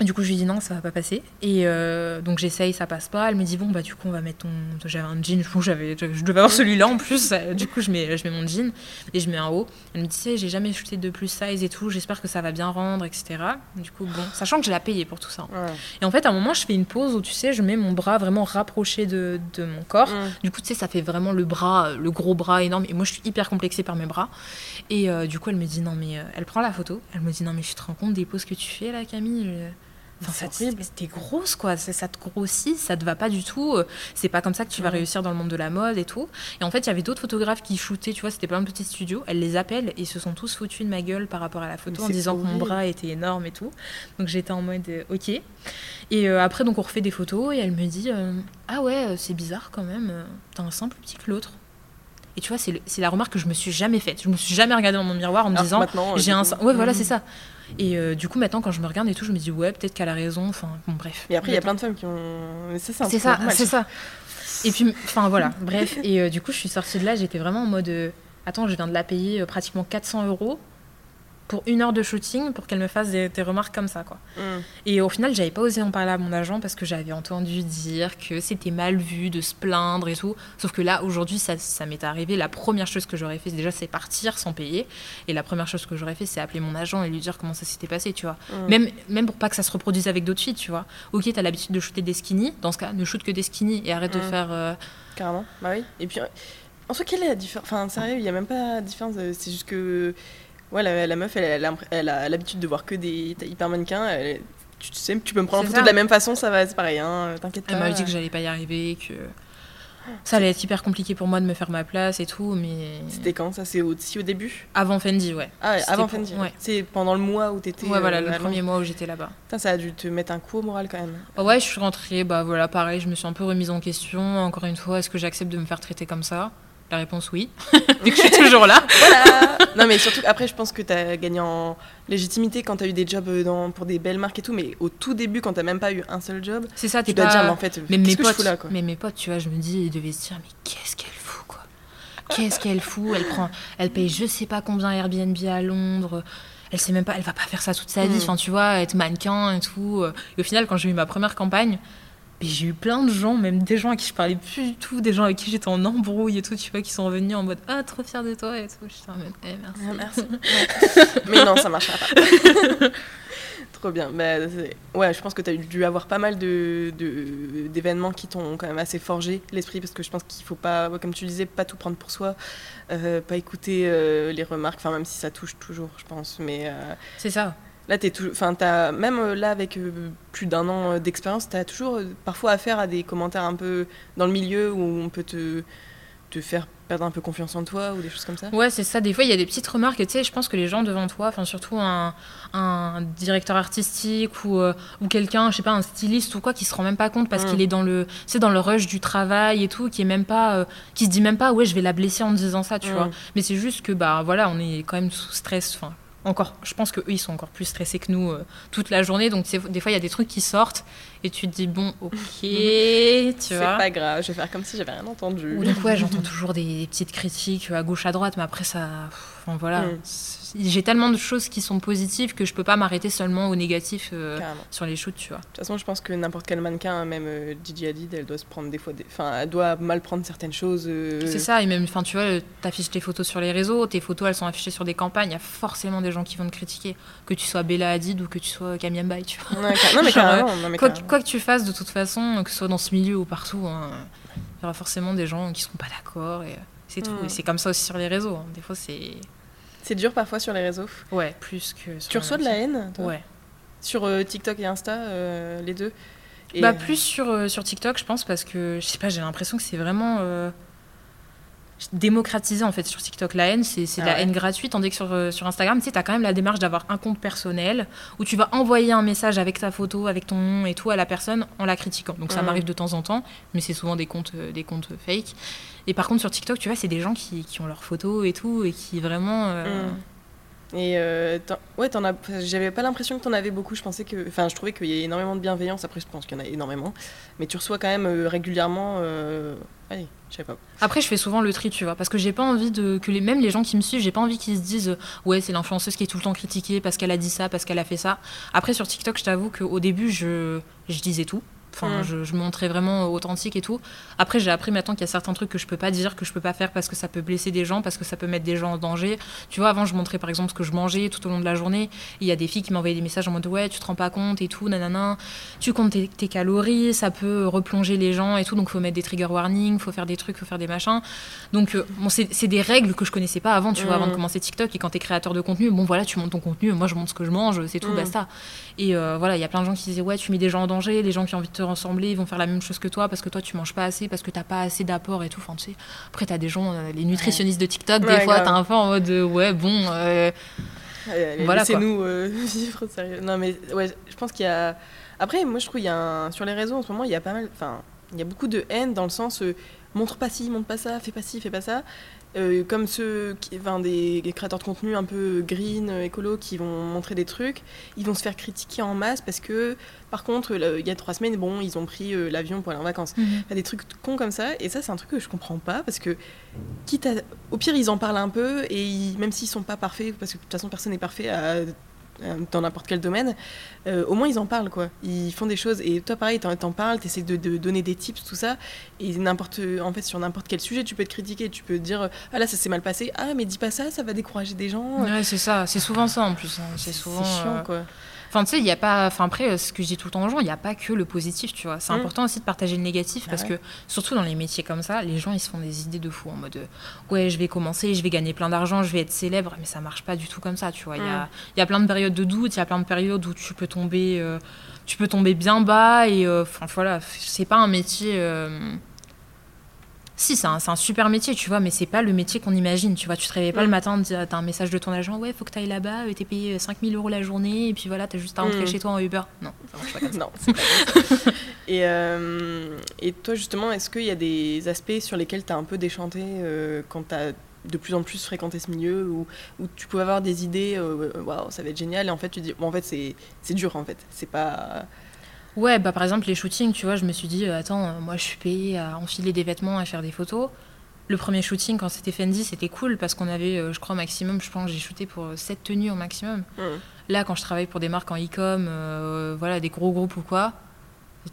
Du coup, je lui dis non, ça va pas passer. Et euh, donc, j'essaye, ça passe pas. Elle me dit bon, bah, du coup, on va mettre ton. J'avais un jean, je, j'avais, je devais avoir celui-là en plus. Du coup, je mets, je mets mon jean et je mets un haut. Elle me dit, tu sais, j'ai jamais shooté de plus size et tout, j'espère que ça va bien rendre, etc. Du coup, bon, sachant que je l'ai payé pour tout ça. Ouais. Et en fait, à un moment, je fais une pause où, tu sais, je mets mon bras vraiment rapproché de, de mon corps. Du coup, tu sais, ça fait vraiment le bras, euh, le gros bras énorme. Et moi, je suis hyper complexée par mes bras. Et euh, du coup, elle me dit non, mais euh, elle prend la photo. Elle me dit non, mais tu te rends compte des poses que tu fais là, Camille Je- Enfin, t'es grosse quoi, ça, te grossit, ça te va pas du tout. euh, C'est pas comme ça que tu vas réussir dans le monde de la mode et tout. Et en fait, il y avait d'autres photographes qui shootaient, tu vois, c'était plein de petits studios. Elle les appelle et se sont tous foutus de ma gueule par rapport à la photo en disant que mon bras était énorme et tout. Donc j'étais en mode euh, ok. Et euh, après, donc on refait des photos et elle me dit euh, Ah ouais, c'est bizarre quand même, t'as un sein plus petit que l'autre. Et tu vois, c'est c'est la remarque que je me suis jamais faite. Je me suis jamais regardée dans mon miroir en me que disant euh, J'ai un. Ouais, voilà, Mm. c'est ça. Et euh, du coup, maintenant, quand je me regarde et tout, je me dis Ouais, peut-être qu'elle a raison. Enfin, bon, bref. Et après, il y a plein de femmes qui ont. Mais ça, c'est C'est ça, c'est ça. Et puis, enfin voilà, *laughs* bref. Et euh, du coup, je suis sortie de là, j'étais vraiment en mode euh, Attends, je viens de la payer pratiquement 400 euros pour une heure de shooting pour qu'elle me fasse des, des remarques comme ça, quoi. Mm. Et au final, j'avais pas osé en parler à mon agent parce que j'avais entendu dire que c'était mal vu de se plaindre et tout. Sauf que là, aujourd'hui, ça, ça m'est arrivé. La première chose que j'aurais fait, déjà, c'est partir sans payer. Et la première chose que j'aurais fait, c'est appeler mon agent et lui dire comment ça s'était passé, tu vois. Mm. Même, même pour pas que ça se reproduise avec d'autres filles, tu vois. Ok, t'as l'habitude de shooter des skinny. Dans ce cas, ne shoot que des skinny et arrête de Mm. faire. euh, Carrément, bah oui. Et puis, en soi, quelle est la différence Enfin, sérieux, il n'y a même pas de différence. euh, C'est juste que. Ouais, la, la meuf, elle, elle a l'habitude de voir que des hyper mannequins. elle- tu sais, tu peux me prendre en photo ça. de la même façon, ça va, c'est pareil, hein, t'inquiète pas. Elle m'a dit que j'allais pas y arriver, que ça allait être hyper compliqué pour moi de me faire ma place et tout, mais. C'était quand ça C'est aussi au début? Avant Fendi, ouais. Ah ouais, avant Fendi. ouais. C'est pendant le mois où t'étais. Ouais, voilà, euh, le premier mois où j'étais là-bas. Ça a dû te mettre un coup au moral quand même. Ah Ouais, je suis rentrée, bah voilà, pareil, je me suis un peu remise en question. Encore une fois, est-ce que j'accepte de me faire traiter comme ça? La réponse oui, *laughs* vu que je suis toujours là. *laughs* Voilà Non, mais surtout, après, je pense que t'as gagné en légitimité quand t'as eu des jobs euh, dans, pour des belles marques et tout, mais au tout début, quand t'as même pas eu un seul job, C'est ça, tu t'es dois pas... dire, mais en fait, mais mes que je potes, fous là, quoi mais mes potes, tu vois, je me dis, ils devaient se dire, mais qu'est-ce qu'elle fout, quoi? Qu'est-ce qu'elle fout? Elle prend, elle paye je sais pas combien Airbnb à Londres. Elle sait même pas, elle va pas faire ça toute sa vie. Mm. Enfin, tu vois, être mannequin et tout. Et au final, quand j'ai eu ma première campagne, mais j'ai eu plein de gens, même des gens à qui je parlais plus du tout, des gens avec qui j'étais en embrouille et tout, tu vois, qui sont revenus en mode ah trop fière de toi et tout. J'étais en mode eh, merci. Ah, merci. Ouais. *laughs* mais non, ça marchera pas. *laughs* Trop bien. Bah, ouais, je pense que tu as dû avoir pas mal de, de- d'événements qui t'ont quand même assez forgé l'esprit parce que je pense qu'il faut pas, comme tu disais, pas tout prendre pour soi, euh, pas écouter euh, les remarques, enfin même si ça touche toujours, je pense. Mais euh, C'est ça. Là, tout, même euh, là avec euh, plus d'un an euh, d'expérience, t'as toujours euh, parfois affaire à des commentaires un peu dans le milieu où on peut te te faire perdre un peu confiance en toi ou des choses comme ça. Ouais, c'est ça. Des fois, il y a des petites remarques. Et tu sais, je pense que les gens devant toi, enfin surtout un, un directeur artistique ou, euh, ou quelqu'un, je sais pas, un styliste ou quoi, qui se rend même pas compte parce Mm. qu'il est dans le, c'est dans le rush du travail et tout, qui est même pas, euh, qui se dit même pas, ouais, je vais la blesser en disant ça, tu Mm. vois. Mais c'est juste que bah voilà, on est quand même sous stress. Enfin, encore, je pense que eux, ils sont encore plus stressés que nous euh, toute la journée. Donc c'est- des fois, il y a des trucs qui sortent et tu te dis bon, ok, *laughs* tu C'est vois. pas grave, je vais faire comme si j'avais rien entendu. Ou donc ouais, j'entends toujours des, des petites critiques à gauche à droite, mais après ça, enfin voilà, Mm. J'ai tellement de choses qui sont positives que je peux pas m'arrêter seulement au négatif euh, sur les shoots, tu vois. De toute façon, je pense que n'importe quel mannequin, même euh, Gigi Hadid, elle doit se prendre des fois, des... enfin, elle doit mal prendre certaines choses. euh, C'est ça, et même, enfin tu vois, euh, t'affiches tes photos sur les réseaux, tes photos elles sont affichées sur des campagnes, il y a forcément des gens qui vont te critiquer, que tu sois Bella Hadid ou que tu sois Camille Mbaye, tu vois. Ouais, car- Non mais *laughs* Genre, carrément, non, mais Quoi, que- carrément. quoi que tu fasses, de toute façon, que ce soit dans ce milieu ou partout, hein, il y aura forcément des gens qui seront pas d'accord, et c'est tout. Mm. Et c'est comme ça aussi sur les réseaux, hein. des fois c'est... C'est dur parfois sur les réseaux. Ouais, plus que... sur Tu reçois de la haine toi? Ouais. Sur euh, TikTok et Insta, euh, les deux? Et, Bah plus sur, euh, sur TikTok, je pense, parce que je sais pas, j'ai l'impression que c'est vraiment démocratisé en fait sur TikTok. La haine, c'est de Ah la ouais. haine gratuite, tandis que sur, sur Instagram, tu sais, t'as quand même la démarche d'avoir un compte personnel où tu vas envoyer un message avec ta photo, avec ton nom et tout à la personne en la critiquant. Donc ça Mhm. m'arrive de temps en temps, mais c'est souvent des comptes, des comptes fake. Et par contre, sur TikTok, tu vois, c'est des gens qui, qui ont leurs photos et tout et qui vraiment. euh, Mm. Et euh, ouais, t'en as. J'avais pas l'impression que t'en avais beaucoup. Je pensais que. Enfin, je trouvais qu'il y a énormément de bienveillance. Après, je pense qu'il y en a énormément. Mais tu reçois quand même euh, régulièrement. Allez, je sais pas. Après, je fais souvent le tri, tu vois, parce que j'ai pas envie de que les même les gens qui me suivent, j'ai pas envie qu'ils se disent ouais c'est l'influenceuse qui est tout le temps critiquée parce qu'elle a dit ça, parce qu'elle a fait ça. Après sur TikTok, je t'avoue qu'au début je je disais tout. Enfin, Mm. je, je montrais vraiment authentique et tout. Après, j'ai appris maintenant qu'il y a certains trucs que je peux pas dire, que je peux pas faire parce que ça peut blesser des gens, parce que ça peut mettre des gens en danger. Tu vois, avant, je montrais par exemple ce que je mangeais tout au long de la journée. Il y a des filles qui m'envoyaient des messages en mode ouais, tu te rends pas compte et tout, nanana. Tu comptes tes, tes calories, ça peut replonger les gens et tout. Donc, faut mettre des trigger warnings, faut faire des trucs, faut faire des machins. Donc, euh, bon, c'est des règles que je connaissais pas avant, tu vois, Mm. avant de commencer TikTok. Et quand t'es créateur de contenu, bon, voilà, tu montes ton contenu, moi, je monte ce que je mange, c'est tout, Mm. basta. Et euh, voilà, il y a plein de gens qui disaient ouais, tu mets des gens en danger, les gens qui ont envie de te ressembler, ils vont faire la même chose que toi parce que toi, tu manges pas assez, parce que t'as pas assez d'apport et tout. Enfin, tu sais, après, t'as des gens, euh, les nutritionnistes de TikTok, des fois, t'as un peu en mode euh, ouais, bon. euh, Allez, Voilà, Laissez-nous euh, *laughs* vivre sérieux. Non, mais ouais, je pense qu'il y a. Après, moi, je trouve qu'il y a un... sur les réseaux en ce moment, il y a pas mal. Enfin, il y a beaucoup de haine dans le sens euh, montre pas ci, montre pas ça, fais pas ci, fais pas ça. Euh, comme ceux qui, enfin, des, des créateurs de contenu un peu green, euh, écolo, qui vont montrer des trucs, ils vont se faire critiquer en masse parce que, par contre, il y a trois semaines, bon, ils ont pris euh, l'avion pour aller en vacances. A des trucs cons comme ça, et ça, c'est un truc que je comprends pas parce que, quitte à- au pire, ils en parlent un peu, et ils- même s'ils sont pas parfaits, parce que de toute façon, personne n'est parfait à- dans n'importe quel domaine, euh, au moins ils en parlent, quoi. Ils font des choses, et toi, pareil, t'en, t'en parles, t'essaies de, de donner des tips, tout ça, et n'importe, en fait, sur n'importe quel sujet, tu peux te critiquer, tu peux te dire, ah là, ça s'est mal passé, ah, mais dis pas ça, ça va décourager des gens. Ouais, c'est ça, c'est souvent ça en plus. hein. C'est souvent. chiant, euh, quoi. Enfin, tu sais, il y a pas. Enfin, après, euh, ce que je dis tout le temps aux gens, il n'y a pas que le positif, tu vois. C'est Mm. important aussi de partager le négatif Bah parce ouais. que, surtout dans les métiers comme ça, les gens, ils se font des idées de fou en mode euh, ouais, je vais commencer, je vais gagner plein d'argent, je vais être célèbre, mais ça marche pas du tout comme ça, tu vois. Il y, a, Mm. il y a plein de périodes de doute, il y a plein de périodes où tu peux tomber. euh, tu peux tomber bien bas et euh, enfin voilà c'est pas un métier euh, si c'est un, c'est un super métier tu vois mais c'est pas le métier qu'on imagine tu vois tu te réveilles pas Mm. le matin tu as un message de ton agent ouais faut que tu ailles là-bas t'es payé 5000 euros la journée et puis voilà t'as juste à rentrer Mm. chez toi en Uber non ça marche pas comme ça *laughs* Non, c'est pas comme ça. et, euh, et toi, justement, est-ce qu'il y a des aspects sur lesquels tu as un peu déchanté euh, quand tu as de plus en plus fréquenté ce milieu où, où tu pouvais avoir des idées, euh, waouh, ça va être génial, et en fait, tu dis, bon, en fait, c'est c'est dur, en fait. C'est pas. Ouais, bah par exemple les shootings, tu vois, je me suis dit, euh, attends, euh, moi je suis payée à enfiler des vêtements, à faire des photos. Le premier shooting, quand c'était Fendi, c'était cool parce qu'on avait, euh, je crois, au maximum, je pense, que j'ai shooté pour 7 tenues au maximum. Hmm. Là, quand je travaille pour des marques en e-com, voilà, des gros groupes ou quoi,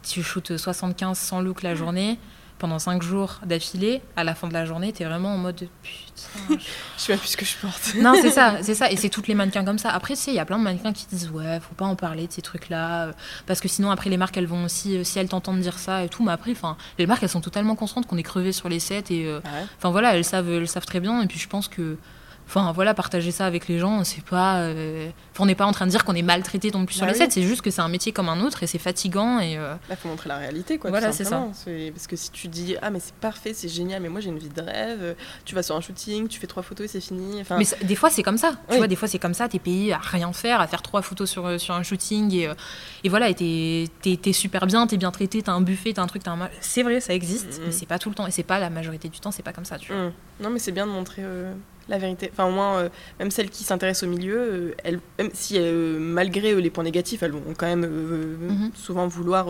tu shootes 75, 100 looks la journée pendant 5 jours d'affilée. À la fin de la journée, t'es vraiment en mode putain, *laughs* Je sais même plus ce que je porte. *laughs* non, c'est ça, c'est ça. Et c'est toutes les mannequins comme ça. Après, tu sais, il y a plein de mannequins qui disent Ouais, faut pas en parler de ces trucs-là. euh, Parce que sinon, après, les marques, elles vont aussi, euh, si elles t'entendent dire ça et tout. Mais après, enfin, les marques, elles sont totalement conscientes qu'on est crevé sur les sets. Et euh, Ah ouais enfin, voilà, elles savent, elles savent très bien. Et puis, je pense que. Enfin voilà, partager ça avec les gens, c'est pas. euh, enfin, on n'est pas en train de dire qu'on est maltraité non plus sur Bah les oui. sets, c'est juste que c'est un métier comme un autre et c'est fatigant et. euh, Là, faut montrer la réalité, quoi. Voilà, c'est. C'est Parce que si tu dis, ah, mais c'est parfait, c'est génial, mais moi j'ai une vie de rêve, tu vas sur un shooting, tu fais trois photos et c'est fini. Enfin, Mais ça- des fois, c'est comme ça. Tu Oui. vois, des fois, c'est comme ça. T'es payé à rien faire, à faire trois photos sur, euh, sur un shooting. Et, euh, et voilà, et t'es super bien, t'es bien traité, t'as un buffet, t'as un truc, t'as un. C'est vrai, ça existe, Mhm. mais c'est pas tout le temps. Et c'est pas la majorité du temps, c'est pas comme ça, tu vois. Hum. Non, mais c'est bien de montrer euh, la vérité. Enfin, au moins, euh, même celles qui s'intéressent au milieu, euh, elles, même si euh, malgré les points négatifs, elles vont quand même Mhm. souvent vouloir,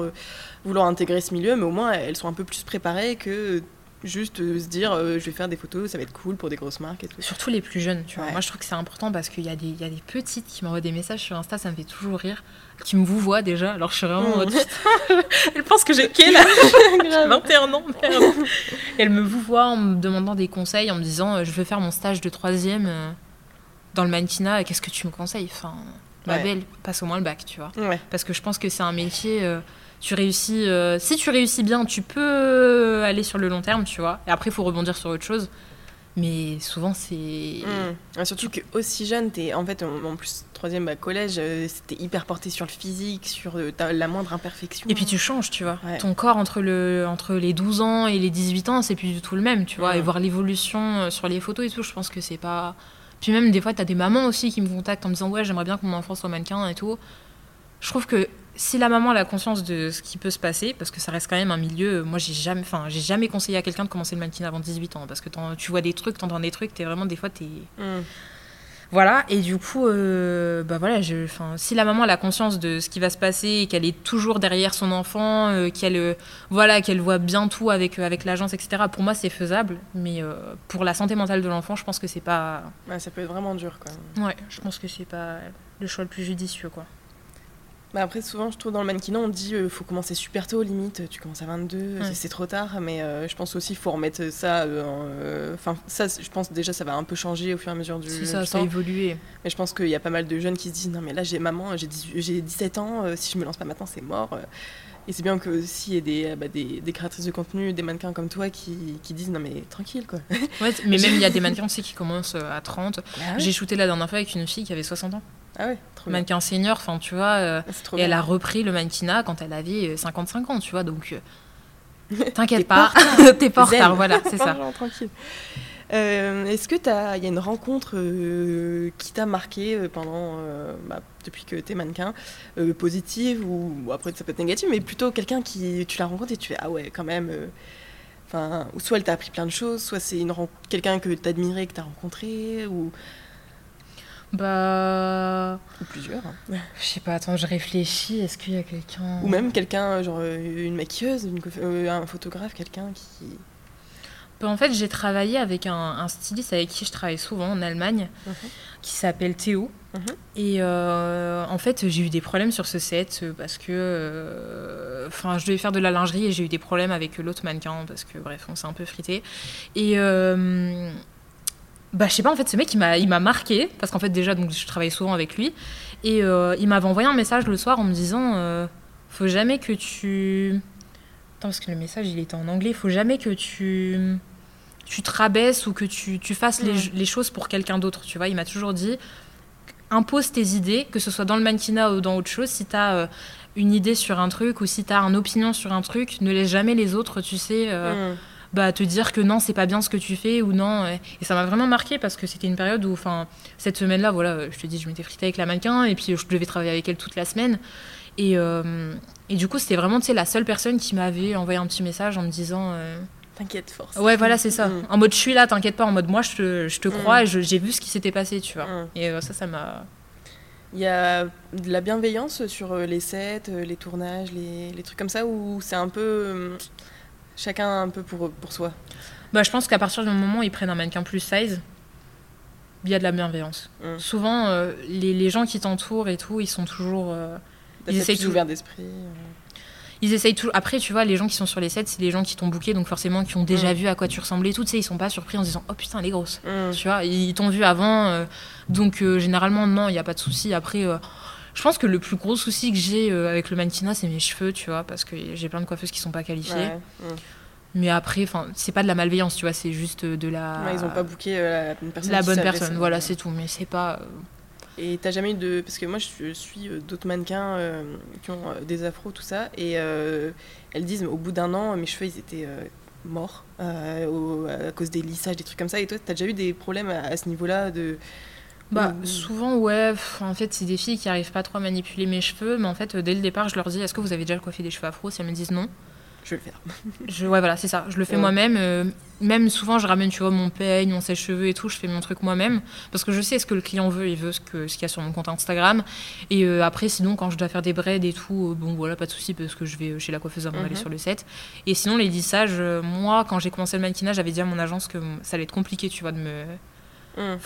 vouloir intégrer ce milieu, mais au moins elles sont un peu plus préparées que juste euh, se dire euh, je vais faire des photos, ça va être cool pour des grosses marques et tout. Surtout les plus jeunes, tu vois. Ouais. Moi, je trouve que c'est important parce qu'il y, a des- il y a des petites qui m'envoient des messages sur Insta, ça me fait toujours rire, qui me vous voient déjà. Alors, je suis vraiment en mode, Mhm. *laughs* Elle pense que j'ai quel âge? *laughs* 21 ans, merde. Elle me vous voit en me demandant des conseils, en me disant euh, Je veux faire mon stage de troisième dans le mannequinat, qu'est-ce que tu me conseilles? Enfin, ma Ouais. belle, passe au moins le bac, tu vois. Ouais. Parce que je pense que c'est un métier. euh, tu réussis, euh, si tu réussis bien, tu peux aller sur le long terme, tu vois. Et après, il faut rebondir sur autre chose. Mais souvent, c'est. Ah, Surtout que aussi jeune, t'es en fait en, en plus troisième bah, collège, euh, c'était hyper porté sur le physique, sur euh, la moindre imperfection. Et puis tu changes, tu vois. Ouais. Ton corps entre, le, entre les 12 ans et les 18 ans, c'est plus du tout le même, tu vois. Ouais. Et voir l'évolution euh, sur les photos et tout, je pense que c'est pas. Puis même des fois, t'as des mamans aussi qui me contactent en me disant Ouais, j'aimerais bien que mon enfant soit mannequin et tout. Je trouve que si la maman a la conscience de ce qui peut se passer, parce que ça reste quand même un milieu, moi j'ai jamais, enfin, j'ai jamais conseillé à quelqu'un de commencer le mannequin avant 18 ans, parce que tu vois des trucs, t'entends des trucs, t'es vraiment des fois, t'es. Hum. Voilà, et du coup, euh, bah voilà, je, si la maman a conscience de ce qui va se passer et qu'elle est toujours derrière son enfant, euh, qu'elle euh, voilà, qu'elle voit bien tout avec, euh, avec l'agence, etc., pour moi c'est faisable. Mais euh, pour la santé mentale de l'enfant, je pense que c'est pas. Ouais, ça peut être vraiment dur, quoi. Ouais, je pense que c'est pas le choix le plus judicieux, quoi. Bah après, souvent, je trouve dans le mannequinat, on dit euh, faut commencer super tôt, limite, tu commences à 22, Ouais. c'est- trop tard, mais euh, je pense aussi qu'il faut remettre ça. euh, en, euh, Enfin, ça, je pense déjà, ça va un peu changer au fur et à mesure du, C'est ça, du ça a temps. évolué. Mais je pense qu'il y a pas mal de jeunes qui se disent non, mais là, j'ai maman, j'ai 18 j'ai 17 ans, si je me lance pas maintenant, c'est mort. Et c'est bien que aussi il y ait des, euh, bah, des, des créatrices de contenu, des mannequins comme toi qui, qui disent non, mais tranquille, quoi. Ouais, mais *laughs* même il y a des mannequins aussi qui commencent euh, à 30. Ah ouais, J'ai shooté la dernière fois avec une fille qui avait 60 ans. ah ouais trop bien. Mannequin senior, enfin, tu vois. euh, Ah, et elle a repris le mannequinat quand elle avait euh, 55 ans, tu vois. Donc, euh, *laughs* t'inquiète pas *laughs* t'es pas en retard, voilà, c'est ça. Genre, tranquille. Euh, Est-ce que il y a une rencontre euh, qui t'a marqué euh, pendant euh, bah, depuis que t'es mannequin, positive ou après ça peut être négatif, mais plutôt quelqu'un qui tu la rencontres et tu fais ah ouais quand même. Enfin, ou soit elle t'a appris plein de choses, soit c'est une quelqu'un que t'admirais que t'as rencontré ou, Bah. ou plusieurs, hein. Je sais pas, attends, je réfléchis. Est-ce qu'il y a quelqu'un? ou même quelqu'un genre une maquilleuse, une un photographe, quelqu'un qui. Bah, en fait, j'ai travaillé avec un, un styliste avec qui je travaille souvent en Allemagne, Mhm. qui s'appelle Théo. Mhm. Et euh, en fait, j'ai eu des problèmes sur ce set euh, parce que. euh, Enfin, je devais faire de la lingerie et j'ai eu des problèmes avec l'autre mannequin parce que, bref, on s'est un peu frité. Et. euh, bah, je sais pas, en fait, ce mec, il m'a, il m'a marqué, parce qu'en fait, déjà, donc, je travaillais souvent avec lui, et il m'avait envoyé un message le soir en me disant Faut jamais que tu. Attends, parce que le message, il était en anglais, faut jamais que tu. Tu te rabaisses ou que tu, tu fasses les, Mhm. les choses pour quelqu'un d'autre, tu vois. Il m'a toujours dit impose tes idées, que ce soit dans le mannequinat ou dans autre chose. Si tu as une idée sur un truc ou si tu as une opinion sur un truc, ne laisse jamais les autres, tu sais, euh, Hmm. bah, te dire que non, c'est pas bien ce que tu fais ou non. Et ça m'a vraiment marqué parce que c'était une période où, enfin, cette semaine-là, voilà, je te dis, je m'étais fritée avec la mannequin et puis je devais travailler avec elle toute la semaine. Et, euh, et du coup, c'était vraiment, tu sais, la seule personne qui m'avait envoyé un petit message en me disant. T'inquiète, force. Ouais, voilà, c'est ça. Mm. En mode, je suis là, t'inquiète pas. En mode, moi, je te, je te Mm. crois et j'ai vu ce qui s'était passé, tu vois. Hmm. Et euh, ça, ça m'a. Il y a de la bienveillance sur euh, les sets, euh, les tournages, les, les trucs comme ça, ou c'est un peu. euh, chacun un peu pour, pour soi? Bah, je pense qu'à partir du moment où ils prennent un mannequin plus size, il y a de la bienveillance. Mm. Souvent, euh, les, les gens qui t'entourent et tout, ils sont toujours. T'as Ils essayent plus tout- ouvert d'esprit. Ils essayent tout. Après, tu vois, les gens qui sont sur les sets, c'est les gens qui t'ont booké, donc forcément qui ont déjà Mm. vu à quoi tu ressemblais tout. Tu sais, ils sont pas surpris en se disant Oh putain, elle est grosse. Mm. Tu vois, ils t'ont vu avant. euh, donc, euh, généralement, non, il n'y a pas de souci. Après. euh, je pense que le plus gros souci que j'ai avec le mannequinat, c'est mes cheveux, tu vois, parce que j'ai plein de coiffeuses qui sont pas qualifiées. Ouais, mm. Mais après, enfin, c'est pas de la malveillance, tu vois, c'est juste de la. Ouais, ils ont pas booké euh, la, une personne la bonne personne, voilà, c'est tout. Mais c'est pas. Et t'as jamais eu de. Parce que moi, je suis euh, d'autres mannequins euh, qui ont euh, des afros, tout ça, et euh, elles disent au bout d'un an, mes cheveux, ils étaient euh, morts au- à cause des lissages, des trucs comme ça. Et toi, t'as déjà eu des problèmes à, à ce niveau-là de. Bah, Ou- souvent, ouais, pff, en fait, c'est des filles qui arrivent pas trop à manipuler mes cheveux, mais en fait, dès le départ, je leur dis Est-ce que vous avez déjà coiffé des cheveux afro? Si elles me disent non, Je vais le faire. *laughs* je, ouais, voilà, c'est ça, je le fais Ouais. moi-même. euh, même souvent, je ramène, tu vois, mon peigne, mon sèche-cheveux et tout, je fais mon truc moi-même, parce que je sais ce que le client veut, il veut ce que- ce qu'il y a sur mon compte Instagram. Et euh, après, sinon, quand je dois faire des braids et tout, euh, bon, voilà, pas de souci, parce que je vais chez la coiffeuse avant d'aller Mhm. sur le set. Et sinon, les lissages, moi, quand j'ai commencé le mannequinat, j'avais dit à mon agence que ça allait être compliqué, tu vois, de me Mm.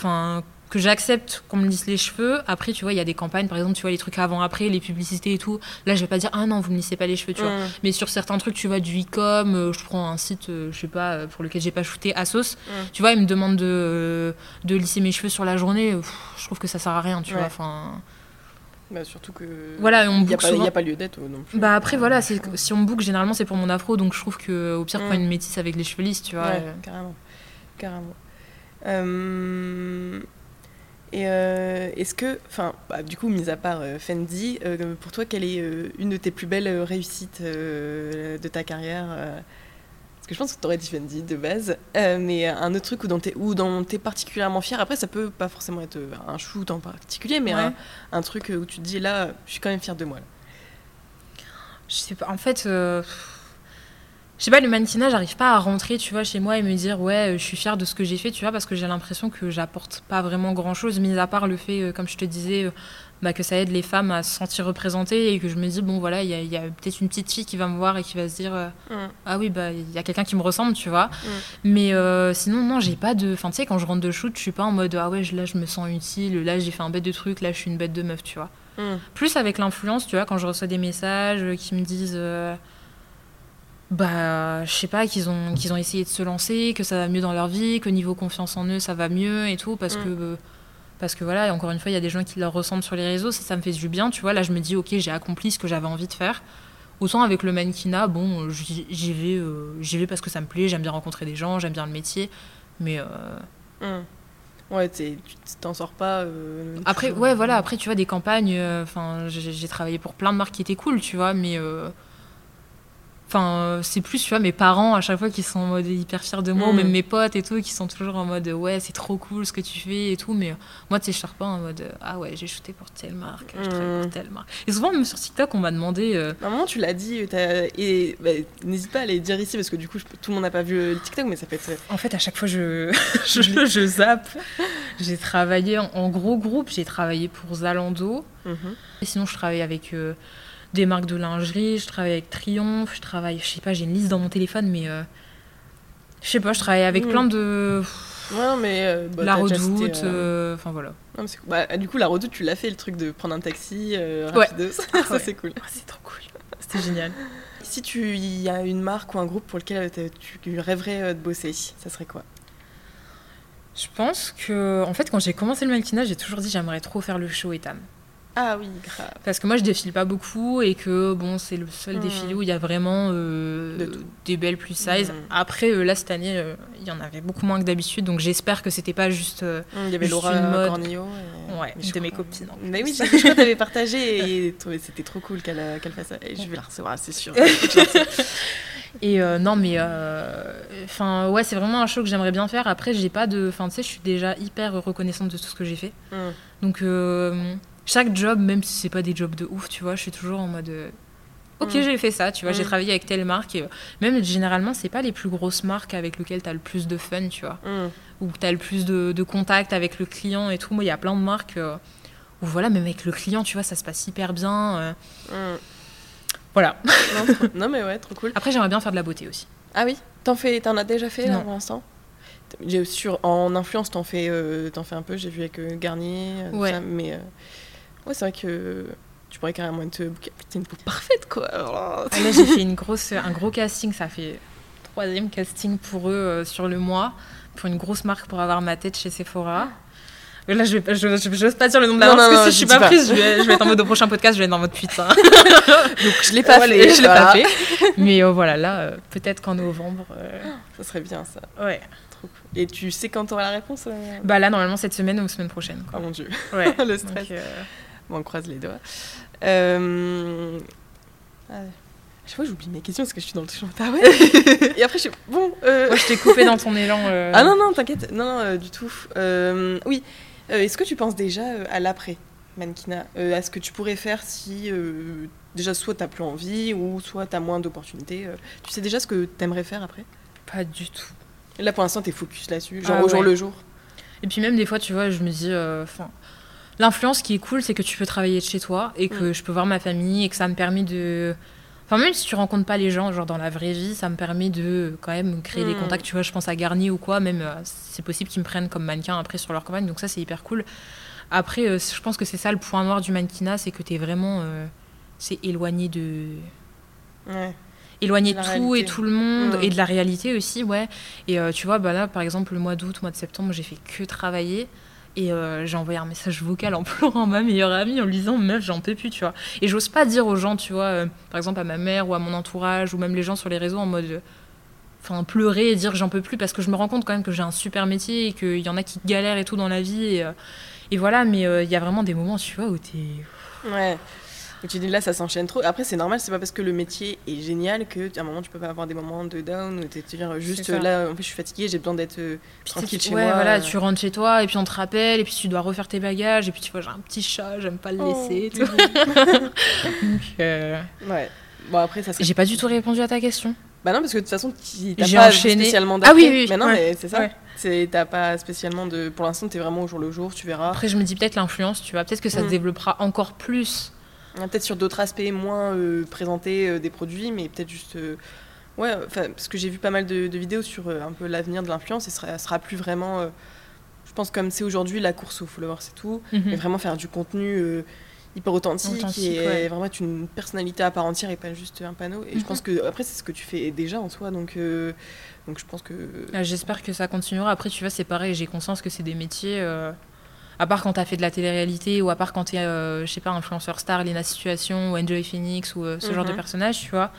Que j'accepte qu'on me lisse les cheveux après tu vois il y a des campagnes par exemple tu vois les trucs avant après les publicités et tout là je vais pas dire ah non vous me lissez pas les cheveux tu vois Mm. mais sur certains trucs tu vois du e-com euh, je prends un site euh, je sais pas euh, pour lequel j'ai pas shooté Asos Mm. tu vois ils me demandent de euh, de lisser mes cheveux sur la journée pff, je trouve que ça sert à rien tu Ouais. vois enfin Bah, surtout que. Voilà, on Il n'y a, book pas- il y souvent. a pas lieu d'être non plus. bah après voilà c'est si on book généralement c'est pour mon afro donc je trouve que au pire Mm. prends une métisse avec les cheveux lisses tu vois Ouais, carrément. Carrément. Euh, Et euh, est-ce que, enfin, bah, du coup, mis à part euh, Fendi, euh, pour toi, quelle est une de tes plus belles réussites de ta carrière Parce que je pense que tu aurais dit Fendi de base, mais un autre truc où dont tu es, particulièrement fier. Après, ça peut pas forcément être un shoot en particulier, mais Ouais. un, un truc où tu te dis là, je suis quand même fière de moi. là. Je sais pas. En fait, je sais pas, le mannequinat, j'arrive pas à rentrer, tu vois, chez moi et me dire, ouais, je suis fière de ce que j'ai fait, tu vois, parce que j'ai l'impression que j'apporte pas vraiment grand chose, mis à part le fait, euh, comme je te disais, euh, bah, que ça aide les femmes à se sentir représentées et que je me dis, bon, voilà, il y a, y a peut-être une petite fille qui va me voir et qui va se dire, euh, Mm. ah oui, bah, il y a quelqu'un qui me ressemble, tu vois. Mm. Mais euh, sinon, non, j'ai pas de. Enfin, tu sais, quand je rentre de shoot, je suis pas en mode, ah ouais, là, je me sens utile, là, j'ai fait un bête de truc, là, je suis une bête de meuf, tu vois. Mm. Plus avec l'influence, tu vois, quand je reçois des messages euh, qui me disent. euh, bah, je sais pas, qu'ils ont, qu'ils ont essayé de se lancer, que ça va mieux dans leur vie, que niveau confiance en eux, ça va mieux et tout, parce Mm. que. parce que voilà, encore une fois, il y a des gens qui leur ressemblent sur les réseaux, ça, ça me fait du bien, tu vois. Là, je me dis, ok, j'ai accompli ce que j'avais envie de faire. Autant avec le mannequinat, bon, j'y vais, euh, j'y vais parce que ça me plaît, j'aime bien rencontrer des gens, j'aime bien le métier. Mais euh, Mm. Ouais, tu t'en sors pas. euh, après, ouais, voilà, après, tu vois, des campagnes, euh, enfin, j'ai j'ai travaillé pour plein de marques qui étaient cool, tu vois, mais. Enfin, euh, c'est plus, tu vois, mes parents à chaque fois qui sont en mode hyper fiers de moi, ou Mm. même mes potes et tout, qui sont toujours en mode ouais, c'est trop cool ce que tu fais et tout. Mais euh, moi, tu sais, je sors pas en mode euh, ah ouais, j'ai shooté pour telle marque, je travaille Mm. pour telle marque. Et souvent, même sur TikTok, on m'a demandé. euh, À un moment, tu l'as dit, et bah, n'hésite pas à les dire ici parce que du coup, je tout le monde n'a pas vu le TikTok, mais ça peut être. En fait, à chaque fois, je, *laughs* je, je zappe. J'ai travaillé en, en gros groupe, j'ai travaillé pour Zalando. Mhm. Et sinon, je travaille avec euh, des marques de lingerie, je travaille avec Triomphe, je travaille, je sais pas, j'ai une liste dans mon téléphone, mais euh, je sais pas, je travaille avec Mm. plein de. Ouais, mais. euh, bah, la redoute, euh, enfin voilà. non, cool. Bah, du coup, la redoute, tu l'as fait le truc de prendre un taxi euh, Ouais. rapidos. Ah *laughs* ça, ouais. c'est cool. Ah, c'est trop cool. C'était génial. Si tu y a une marque ou un groupe pour lequel tu rêverais de bosser, ça serait quoi? Je pense que, en fait, quand j'ai commencé le mannequinat, j'ai toujours dit j'aimerais trop faire le show Etam. Ah oui, grave. Parce que moi, je défile pas beaucoup et que, bon, c'est le seul défilé où il y a vraiment euh, De des belles plus size. Après, euh, là, cette année, euh, il y en avait beaucoup moins que d'habitude, donc j'espère que c'était pas juste. euh, Il y avait Laura une mode. Cornillo. et- Ouais, de mes copines, en Mais oui, je crois que t'avais partagé *laughs* et c'était trop cool qu'elle qu'elle fasse ça. Et je vais la recevoir, c'est sûr. *laughs* Et non, mais enfin ouais, c'est vraiment un show que j'aimerais bien faire. Après, j'ai pas de, enfin tu sais, je suis déjà hyper reconnaissante de tout ce que j'ai fait. Mm. Donc chaque job, même si c'est pas des jobs de ouf, tu vois, je suis toujours en mode euh, ok, Mm. j'ai fait ça, tu vois, j'ai Mm. travaillé avec telle marque. Et, euh, même généralement, c'est pas les plus grosses marques avec lesquelles t'as le plus de fun, tu vois, Mm. ou t'as le plus de, de contact avec le client et tout. Moi, il y a plein de marques euh, où voilà, même avec le client, tu vois, ça se passe hyper bien. euh, voilà. Non, trop- *laughs* non, mais ouais, trop cool. Après, j'aimerais bien faire de la beauté aussi. Ah oui? T'en fais, t'en as déjà fait là pour l'instant? Sur en influence t'en fais, t'en fais un peu. J'ai vu avec Garnier, Ouais. ça, mais ouais c'est vrai que tu pourrais carrément te booker. T'es une peau parfaite quoi. Alors là, Ah, Là, j'ai fait une grosse, un gros casting. Ça fait troisième casting pour eux euh, sur le mois, pour une grosse marque pour avoir ma tête chez Sephora. Mais Là, je vais, je, je- j'ose pas dire le nom de la marque parce que si je suis pas, pas. prise, je vais, je vais être en mode au prochain podcast, je vais être en mode putain. *laughs* Donc je l'ai pas Voilà, fait. je l'ai voilà. pas fait. Mais euh, voilà, là, euh, peut-être qu'en novembre. euh, Ça serait bien ça. ouais. Trop cool. Et tu sais quand t'auras la réponse euh? Bah là, normalement, cette semaine ou semaine prochaine. Oh Quoi. mon dieu. Ouais. *laughs* Le stress. Donc, euh, *laughs* Bon, on croise les doigts. Euh... ah, chaque fois, j'oublie mes questions parce que je suis dans le champ. Ah ouais *laughs* Et après, je suis. Bon. euh, Moi, je t'ai coupé dans ton *laughs* élan. euh, Ah non, non, t'inquiète. Non, non, euh, du tout. Oui. Est-ce que tu penses déjà à l'après euh, À ce que tu pourrais faire si. déjà, soit t'as plus envie ou soit t'as moins d'opportunités Tu sais déjà ce que t'aimerais faire après? Pas du tout. Là, pour l'instant, t'es focus là-dessus, genre Ah au jour le jour. Et puis même des fois, tu vois, je me dis, enfin, l'influence qui est cool, c'est que tu peux travailler de chez toi et que je peux voir ma famille et que ça me permet de, enfin même si tu rencontres pas les gens, genre dans la vraie vie, ça me permet de quand même créer des Mm. contacts. Tu vois, je pense à Garnier ou quoi, même euh, c'est possible qu'ils me prennent comme mannequin après sur leur campagne, donc ça c'est hyper cool. Après, euh, je pense que c'est ça le point noir du mannequinat, c'est que t'es vraiment, euh, c'est éloigné de Ouais. éloigné de tout réalité. et tout le monde Mm. et de la réalité aussi ouais et euh, tu vois bah là par exemple le mois d'août mois de septembre j'ai fait que travailler et euh, j'ai envoyé un message vocal en *laughs* pleurant à ma meilleure amie en lui disant meuf j'en peux plus tu vois et j'ose pas dire aux gens tu vois euh, par exemple à ma mère ou à mon entourage ou même les gens sur les réseaux en mode euh, enfin pleurer et dire j'en peux plus parce que je me rends compte quand même que j'ai un super métier et qu'il y en a qui galèrent et tout dans la vie et, voilà mais il y a vraiment des moments tu vois où t'es Ouais. Et tu dis là, ça s'enchaîne trop. Après, c'est normal, c'est pas parce que le métier est génial que à un moment tu peux pas avoir des moments de down t'es tu dis juste là, en fait, je suis fatiguée, j'ai besoin d'être euh, tranquille chez ouais, moi. voilà, euh. tu rentres chez toi et puis on te rappelle et puis tu dois refaire tes bagages et puis tu vois j'ai un petit chat, j'aime pas le Oh, laisser tout. *laughs* Donc, euh, ouais. Bon après, ça serait. J'ai pas du tout répondu à ta question. Bah non, parce que de toute façon, tu- t'as pas enchaîné. spécialement Ah d'après. oui, oui, Mais non, ouais, mais c'est ça. ouais. T'as pas spécialement de. Pour l'instant, t'es vraiment au jour le jour, tu verras. Après, je me dis peut-être l'influence, tu vois, peut-être que ça Mm. se développera encore plus. Ah, Peut-être sur d'autres aspects moins euh, présentés euh, des produits, mais peut-être juste. euh, ouais, enfin, parce que j'ai vu pas mal de, de vidéos sur euh, un peu l'avenir de l'influence et ce sera, sera plus vraiment. euh, je pense comme c'est aujourd'hui la course aux followers, c'est tout. Mais Mhm. vraiment faire du contenu euh, hyper authentique, Authentique, et ouais. vraiment être une personnalité à part entière et pas juste un panneau. Et je Mhm. pense que après c'est ce que tu fais déjà en soi, donc euh, donc je pense que Ah, J'espère que ça continuera. Après, tu vois, c'est pareil, j'ai conscience que c'est des métiers. À part quand t'as fait de la télé-réalité ou à part quand t'es, euh, je sais pas, influenceur star, Lena Situation ou Enjoy Phoenix ou euh, ce genre de Mhm. personnage, tu vois.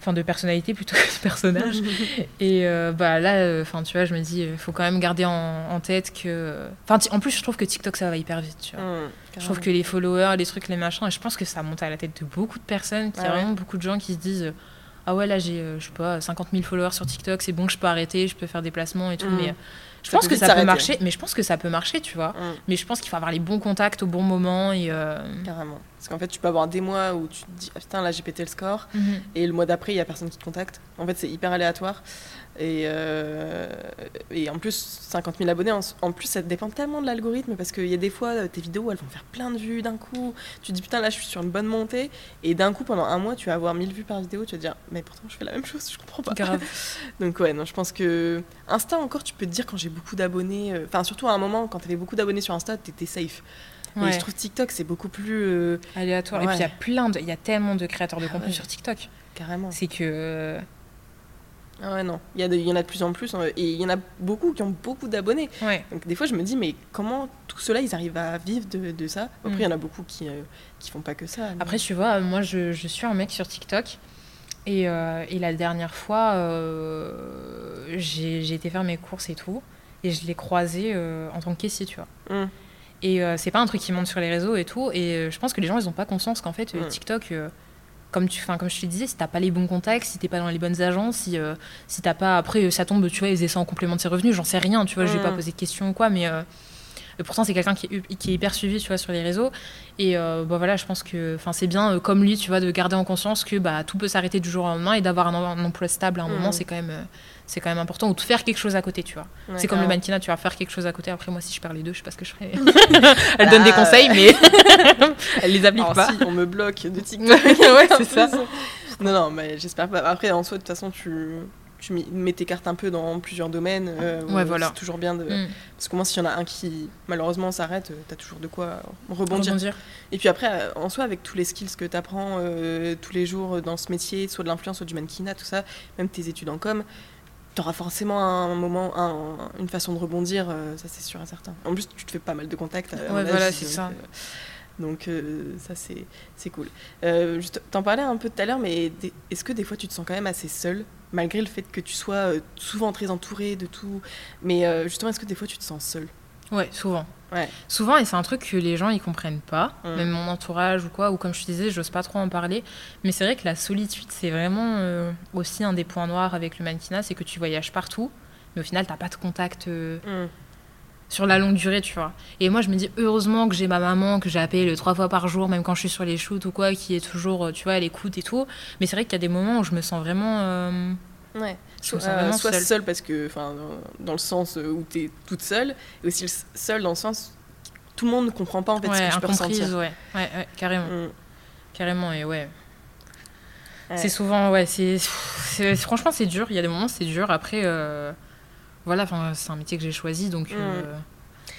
Enfin, de personnalité plutôt que de personnage. *laughs* Et euh, bah là, euh, enfin, tu vois, je me dis, il faut quand même garder en, en tête que. Enfin, en plus, je trouve que TikTok, ça va hyper vite, tu vois. Hum, Je trouve que les followers, les trucs, les machins, et je pense que ça monte à la tête de beaucoup de personnes, qu'il y a Ah vraiment beaucoup de gens qui se disent Ah ouais, là j'ai, je sais pas, 50 000 followers sur TikTok, c'est bon, je peux arrêter, je peux faire des placements et tout. Mm. Mais je Ça pense peut que ça peut marcher, mais je pense que ça peut marcher, tu vois. Hum, Mais je pense qu'il faut avoir les bons contacts au bon moment et. euh, carrément. Parce qu'en fait, tu peux avoir des mois où tu te dis ah, putain là j'ai pété le score mhm. et le mois d'après il y a personne qui te contacte. En fait, c'est hyper aléatoire. Et, euh, et en plus, 50 000 abonnés, en, en plus, ça dépend tellement de l'algorithme parce qu'il y a des fois, euh, tes vidéos, elles vont faire plein de vues d'un coup. Tu te dis, putain, là, je suis sur une bonne montée. Et d'un coup, pendant un mois, tu vas avoir 1000 vues par vidéo. Tu vas te dire, mais pourtant, je fais la même chose, je comprends pas. Grave. *laughs* Donc, ouais, non, je pense que. Insta, encore, tu peux te dire quand j'ai beaucoup d'abonnés. euh, Enfin, surtout à un moment, quand tu avais beaucoup d'abonnés sur Insta, t'étais safe. Ouais. je trouve TikTok, c'est beaucoup plus. euh, Aléatoire. Et puis il y a plein de. Il y a tellement de créateurs de Ah contenu ouais. sur TikTok. carrément. C'est que. Ah ouais, non. Il y, a de- il y en a de plus en plus. hein, Et il y en a beaucoup qui ont beaucoup d'abonnés. Ouais. Donc des fois, je me dis, mais comment tout cela, ils arrivent à vivre de, de ça? Après, il Mm. y en a beaucoup qui, euh, qui font pas que ça. mais- Après, tu vois, moi, je, je suis un mec sur TikTok. Et, euh, et la dernière fois, euh, j'ai été faire mes courses et tout. Et je l'ai croisé euh, en tant que caissier, tu vois. Mm. Et euh, c'est pas un truc qui monte sur les réseaux et tout. Et je pense que les gens, ils ont pas conscience qu'en fait, Mm. TikTok, comme, tu, 'fin, comme je te disais, si t'as pas les bons contacts, si t'es pas dans les bonnes agences, si, euh, si t'as pas. Après, ça tombe, tu vois, ils faisaient ça en complément de ses revenus, j'en sais rien, tu vois, je vais pas Mm. poser de questions ou quoi, mais. euh, pourtant, c'est quelqu'un qui, est hu- qui est hyper suivi, tu vois, sur les réseaux. Et euh, bah voilà, je pense que, enfin, c'est bien, comme lui, tu vois, de garder en conscience que bah, tout peut s'arrêter du jour au lendemain et d'avoir un, em- un emploi stable à un moment, c'est quand même, c'est quand même important. Ou de faire quelque chose à côté, tu vois. C'est comme le mannequinat, tu vas faire quelque chose à côté. Après, moi, si je perds les deux, je sais pas ce que je ferais. *laughs* Elle donne des Ah, conseils, mais *laughs* elle les applique Alors, pas. si, on me bloque de TikTok. *laughs* ouais, c'est ça. Non, non, mais j'espère pas. Après, en soi, de toute façon, tu, tu mets tes cartes un peu dans plusieurs domaines. euh, Ouais, voilà. C'est toujours bien de. Mm. Parce que moi, s'il y en a un qui, malheureusement, s'arrête, euh, t'as toujours de quoi rebondir. Rebondir. Et puis après, euh, en soi, avec tous les skills que tu apprends tous les jours dans ce métier, soit de l'influence, soit du mannequinat, tout ça, même tes études en com, tu auras forcément un moment, un- une façon de rebondir, euh, ça c'est sûr et certain. En plus, tu te fais pas mal de contacts. Ouais, voilà, donc, c'est ça. euh, donc euh, ça c'est c'est cool. Euh, T'en parlais un peu tout à l'heure, mais est-ce que des fois tu te sens quand même assez seule, malgré le fait que tu sois souvent très entourée de tout? Mais euh, justement, est-ce que des fois tu te sens seule Ouais, souvent. Ouais. Souvent, et c'est un truc que les gens ils comprennent pas, Mm. même mon entourage ou quoi, ou comme je te disais, j'ose pas trop en parler. Mais c'est vrai que la solitude, c'est vraiment euh, aussi un des points noirs avec le mannequinat, c'est que tu voyages partout, mais au final, t'as pas de contact euh, sur la longue durée, tu vois. Et moi, je me dis, heureusement que j'ai ma maman, que j'ai appelée trois fois par jour, même quand je suis sur les shoots ou quoi, qui est toujours, euh, tu vois, à l'écoute et tout. Mais c'est vrai qu'il y a des moments où je me sens vraiment. euh, Ouais. je me Soit, sens vraiment soit seule. seule parce que, enfin, dans- le sens où tu es toute seule, et aussi le seule dans le sens tout le monde ne comprend pas en fait ce ouais, que je peux ressentir. ouais. ouais, ouais, carrément. Mm. Carrément, et ouais. Ouais. C'est souvent, ouais, c'est, c'est- franchement, c'est dur. Il y a des moments, c'est dur. Après, euh, voilà, enfin, c'est un métier que j'ai choisi, donc Mm. euh,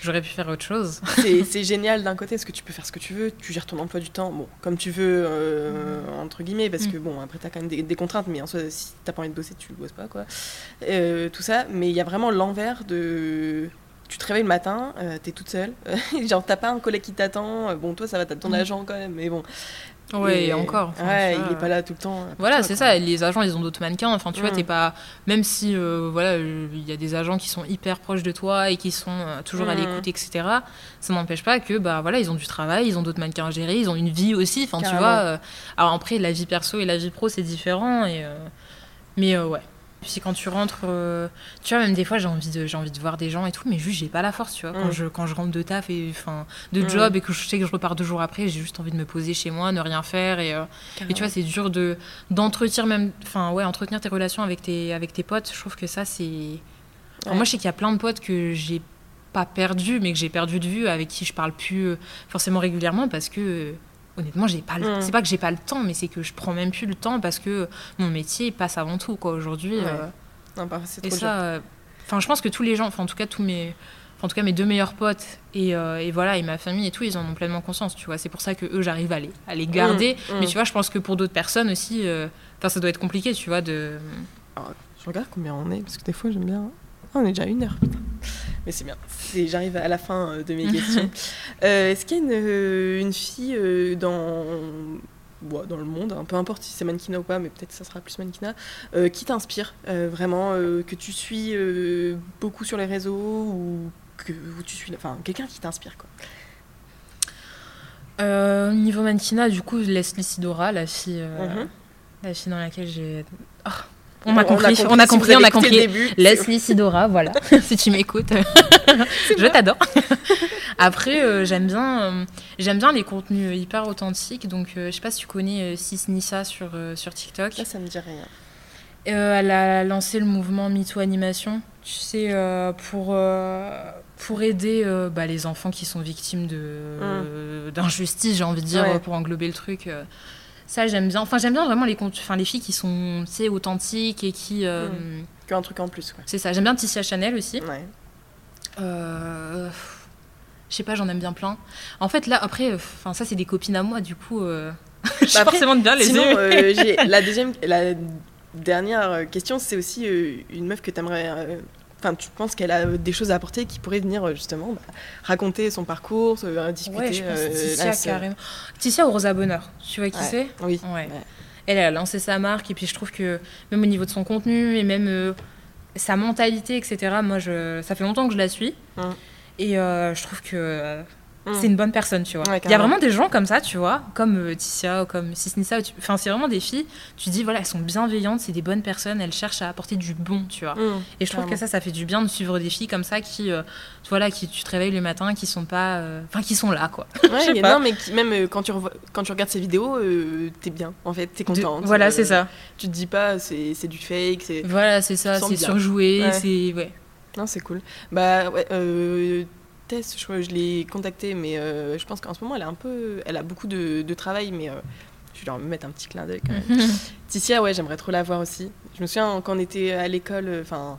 j'aurais pu faire autre chose. *laughs* C'est génial d'un côté parce que tu peux faire ce que tu veux, tu gères ton emploi du temps, bon, comme tu veux, euh, entre guillemets, parce que bon, après t'as quand même des, des contraintes, mais en soi, si t'as pas envie de bosser, tu bosses pas, quoi. Euh, tout ça, mais il y a vraiment l'envers de. Tu te réveilles le matin, euh, t'es toute seule, *laughs* genre t'as pas un collègue qui t'attend, euh, bon, toi ça va, t'as ton Mm. agent quand même, mais bon. Ouais, Et- encore. enfin, ouais, il est pas là tout le temps. pour Voilà, c'est ça. Les agents, ils ont d'autres mannequins. Enfin, tu vois, Mm. t'es pas. Même si, euh, voilà, euh, il y a des agents qui sont hyper proches de toi et qui sont euh, toujours à Mm. l'écoute, etc. Ça n'empêche pas que, bah voilà, ils ont du travail, ils ont d'autres mannequins à gérer, ils ont une vie aussi. Enfin, tu vois. euh, Alors après, la vie perso et la vie pro, c'est différent. Et, euh, Mais euh, ouais. Puis quand tu rentres, euh, tu vois, même des fois, j'ai envie, de, envie de voir des gens et tout, mais juste, j'ai pas la force, tu vois. Quand, Mm. je, quand je rentre de taf et enfin, de Mm. job et que je sais que je repars deux jours après, j'ai juste envie de me poser chez moi, ne rien faire. Et, euh, et tu vois, c'est dur de, d'entretenir même, enfin, ouais, entretenir tes relations avec tes, avec tes potes. Je trouve que ça, c'est. Ouais. Moi, je sais qu'il y a plein de potes que j'ai pas perdu, mais que j'ai perdu de vue, avec qui je parle plus euh, forcément régulièrement parce que. Honnêtement, j'ai pas. le- Mm. C'est pas que j'ai pas le temps, mais c'est que je prends même plus le temps parce que mon métier passe avant tout, quoi. Aujourd'hui, Ouais. euh, Non, c'est et trop ça, euh, enfin, je pense que tous les gens, enfin, en tout cas, tous mes, enfin, en tout cas, mes deux meilleurs potes et, euh, et voilà, et ma famille et tout, ils en ont pleinement conscience, tu vois. C'est pour ça que eux, j'arrive à les, à les garder. Mm, mm. Mais tu vois, je pense que pour d'autres personnes aussi, enfin, ça doit être compliqué, tu vois, de. Je regarde combien on est, parce que des fois j'aime bien. Ah, on est déjà à une heure, putain. Mais c'est bien. J'arrive à la fin euh, de mes *laughs* questions. Euh, Est-ce qu'il y a une, euh, une fille dans, dans le monde, hein, peu importe si c'est mannequinat ou pas, mais peut-être ça sera plus mannequinat, euh, qui t'inspire euh, vraiment, que tu suis beaucoup sur les réseaux ou que où tu suis, enfin quelqu'un qui t'inspire quoi? Niveau mannequinat, du coup, Leslie Sidora, la fille, Mhm. la fille dans laquelle j'ai. Oh, on m'a compris, on a compris, on a compris. Leslie Sidora, voilà. *laughs* si tu m'écoutes, *laughs* je t'adore. *laughs* Après, euh, j'aime bien, euh, j'aime bien les contenus hyper authentiques. Donc, euh, je sais pas si tu connais euh, Sis Nissa sur euh, sur TikTok. Ça, ça me dit rien. Euh, elle a lancé le mouvement MeToo Animation, tu sais, euh, pour, euh, pour aider euh, bah, les enfants qui sont victimes euh, d'injustice, j'ai envie de dire, Ouais. euh, pour englober le truc. Ça, j'aime bien. Enfin, j'aime bien vraiment les, enfin, les filles qui sont, tu sais, authentiques et qui... euh, Qu'un truc en plus quoi. C'est ça. J'aime bien Tissia Chanel aussi. Ouais. Euh, Je sais pas, j'en aime bien plein. En fait, là, après, enfin, ça, c'est des copines à moi, du coup... euh, *laughs* je suis Bah, après, forcément de bien les Sinon, euh, j'ai la deuxième, la dernière question, c'est aussi euh, une meuf que t'aimerais. Enfin, tu penses qu'elle a euh, des choses à apporter qui pourraient venir euh, justement bah, raconter son parcours, euh, discuter. Ouais, je pense euh, là, carrément. Tissia ou Rosa Bonheur, tu vois qui Ouais. c'est? Oui. Ouais. Elle, elle a lancé sa marque et puis je trouve que même au niveau de son contenu et même euh, sa mentalité, etc., moi, je, ça fait longtemps que je la suis. Mm. Et je trouve que Mm. c'est une bonne personne, tu vois. Ouais, Il y a vraiment des gens comme ça, tu vois, comme euh, Tissia ou comme Sisnissa. Enfin, c'est vraiment des filles, tu dis, voilà, elles sont bienveillantes, c'est des bonnes personnes, elles cherchent à apporter du bon, tu vois. Mmh, Et je trouve que ça, ça fait du bien de suivre des filles comme ça qui, euh, tu vois, là, qui tu te réveilles le matin, qui sont pas, euh, enfin, qui sont là, quoi. Ouais, *laughs* je sais mais pas. non, mais qui- même euh, quand tu, revois- quand tu regardes ces vidéos, euh, t'es bien, en fait, t'es De- contente. voilà, c'est ça. Tu te dis pas, c'est c'est du fake, c'est. Voilà, c'est ça, c'est surjoué, c'est ouais. Non, c'est cool. Bah ouais, euh, Tess, je, je l'ai contactée, mais euh, je pense qu'en ce moment, elle a un peu, elle a beaucoup de, de travail, mais euh, je vais leur mettre un petit clin d'œil quand même. *laughs* Ticia, ouais, j'aimerais trop la voir aussi. Je me souviens quand on était à l'école, euh, enfin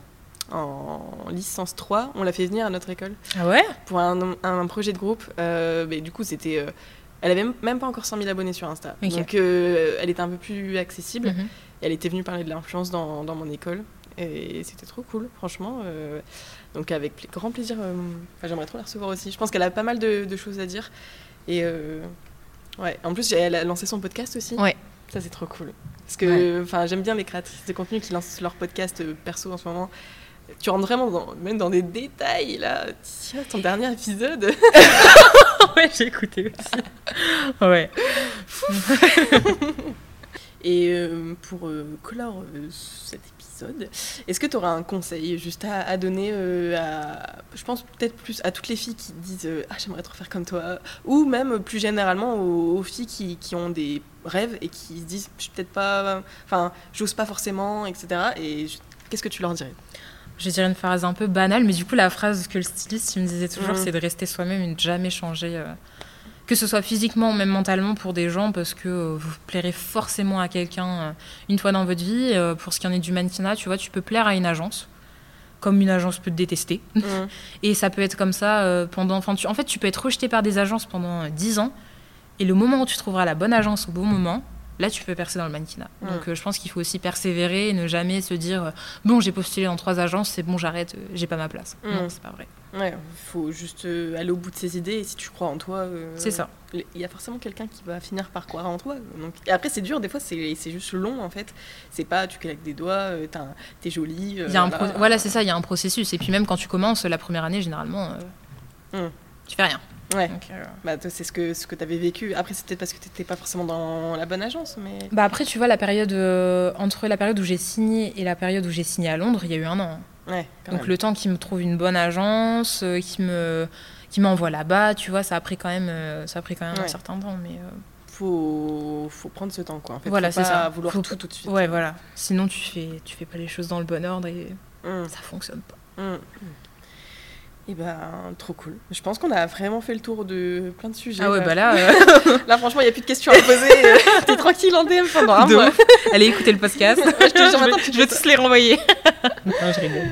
en licence 3, on l'a fait venir à notre école ah ouais? Pour un, un projet de groupe. Euh, mais du coup, c'était, euh, elle avait même, pas encore 100 000 abonnés sur Insta, donc euh, elle était un peu plus accessible. Mhm. Et elle était venue parler de l'influence dans, dans mon école. Et c'était trop cool, franchement. euh, donc avec grand plaisir, euh, enfin, j'aimerais trop la recevoir aussi. Je pense qu'elle a pas mal de, de choses à dire. Et euh, ouais, en plus, elle a lancé son podcast aussi. Ouais. Ça, c'est trop cool. Parce que enfin, j'aime bien les créatrices de contenu qui lancent leur podcast perso en ce moment. Tu rentres vraiment dans, même dans des détails là. Tiens, ton dernier épisode. *laughs* ouais, j'ai écouté aussi. ouais. *laughs* Et pour clore cet épisode, est-ce que tu auras un conseil juste à, à donner euh, à, je pense peut-être plus à toutes les filles qui disent euh, ah j'aimerais trop faire comme toi, ou même plus généralement aux, aux filles qui, qui ont des rêves et qui se disent je suis peut-être pas, enfin j'ose pas forcément, etc. Et qu'est-ce que tu leur dirais? Je dirais une phrase un peu banale, mais du coup, la phrase que le styliste il me disait toujours, Mhm. c'est de rester soi-même et de jamais changer. euh, que ce soit physiquement ou même mentalement pour des gens, parce que euh, vous plairez forcément à quelqu'un euh, une fois dans votre vie. Euh, pour ce qui en est du mannequinat, tu vois, tu peux plaire à une agence, comme une agence peut te détester. Mhm. *laughs* Et ça peut être comme ça pendant. Enfin, tu- en fait, tu peux être rejeté par des agences pendant euh, 10 ans. Et le moment où tu trouveras la bonne agence au bon moment, là, tu peux percer dans le mannequinat. Donc, euh, je pense qu'il faut aussi persévérer et ne jamais se dire euh, bon, j'ai postulé dans trois agences, c'est bon, j'arrête, euh, j'ai pas ma place. Mm. Non, c'est pas vrai. Ouais, faut juste aller au bout de ses idées et si tu crois en toi. C'est ça. Il y a forcément quelqu'un qui va finir par croire en toi. Donc, et après, c'est dur, des fois, c'est c'est juste long en fait. C'est pas tu claques des doigts, t'es jolie. y a un pro- Voilà, c'est ça, il y a un processus. Et puis, même quand tu commences la première année, généralement, euh, Mm. tu fais rien. Ouais. Donc, euh, Bah, c'est ce que, ce que tu avais vécu. Après, peut-être parce que tu n'étais pas forcément dans la bonne agence, mais. Bah après, tu vois, la période euh, entre la période où j'ai signé et la période où j'ai signé à Londres, il y a eu un an. Ouais, Donc même. le temps qu'ils me trouvent une bonne agence, euh, qui me qui m'envoie là-bas, tu vois, ça a pris quand même, euh, ça a pris quand même Ouais. un certain temps, mais Faut, faut prendre ce temps, quoi. En fait, Voilà, faut c'est pas ça. vouloir Faut- tout tout de suite. ouais, voilà. Sinon, tu fais tu fais pas les choses dans le bon ordre et Hum, ça fonctionne pas. hum. Et ben, trop cool. Je pense qu'on a vraiment fait le tour de plein de sujets. Ah ouais, là. bah là, *laughs* euh, Là, franchement, il n'y a plus de questions à poser. *laughs* T'es tranquille en DM pendant un mois. allez écouter le podcast. *laughs* je te jure, je, maintenant, vais, tu je vais tous les renvoyer. non, je rigole.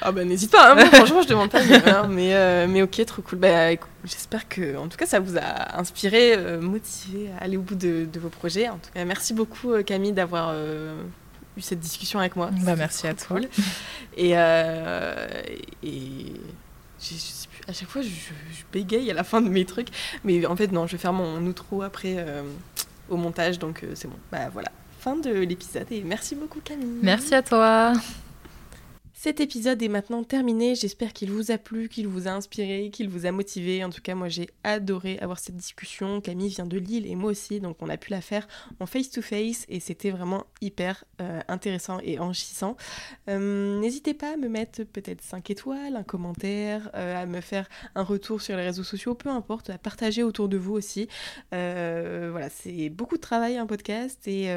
Ah bah n'hésite pas, hein, moi, franchement je demande pas mais, euh, mais ok, trop cool. Bah, J'espère que en tout cas ça vous a inspiré, euh, motivé à aller au bout de, de vos projets. En tout cas, merci beaucoup euh, Camille d'avoir euh, eu cette discussion avec moi. Bah, merci à toi. cool. Et, euh, et je, sais plus, à chaque fois je, je bégaye à la fin de mes trucs, mais en fait non, je vais faire mon outro après euh, au montage, donc euh, c'est bon. Bah voilà, fin de l'épisode et merci beaucoup Camille. Merci à toi. Cet épisode est maintenant terminé. J'espère qu'il vous a plu, qu'il vous a inspiré, qu'il vous a motivé. En tout cas, moi, j'ai adoré avoir cette discussion. Camille vient de Lille et moi aussi, donc on a pu la faire en face-to-face et c'était vraiment hyper euh, intéressant et enrichissant. Euh, N'hésitez pas à me mettre peut-être 5 étoiles, un commentaire, euh, à me faire un retour sur les réseaux sociaux, peu importe, à partager autour de vous aussi. Voilà, c'est beaucoup de travail un podcast et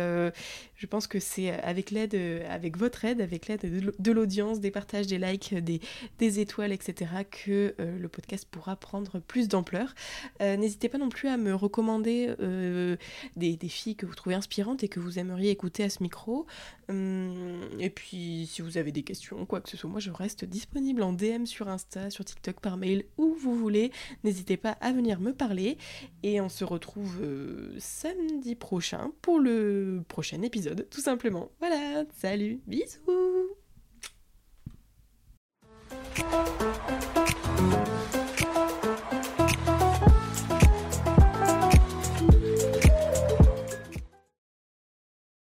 je pense que c'est avec l'aide, euh, avec votre aide, avec l'aide de l'audience, des partages, des likes, des, des étoiles, etc., que euh, le podcast pourra prendre plus d'ampleur. Euh, N'hésitez pas non plus à me recommander euh, des, filles que vous trouvez inspirantes et que vous aimeriez écouter à ce micro. Hum, et puis, si vous avez des questions, quoi que ce soit, moi je reste disponible en DM sur Insta, sur TikTok, par mail, où vous voulez. N'hésitez pas à venir me parler. Et on se retrouve euh, samedi prochain pour le prochain tout simplement. Voilà, salut, bisous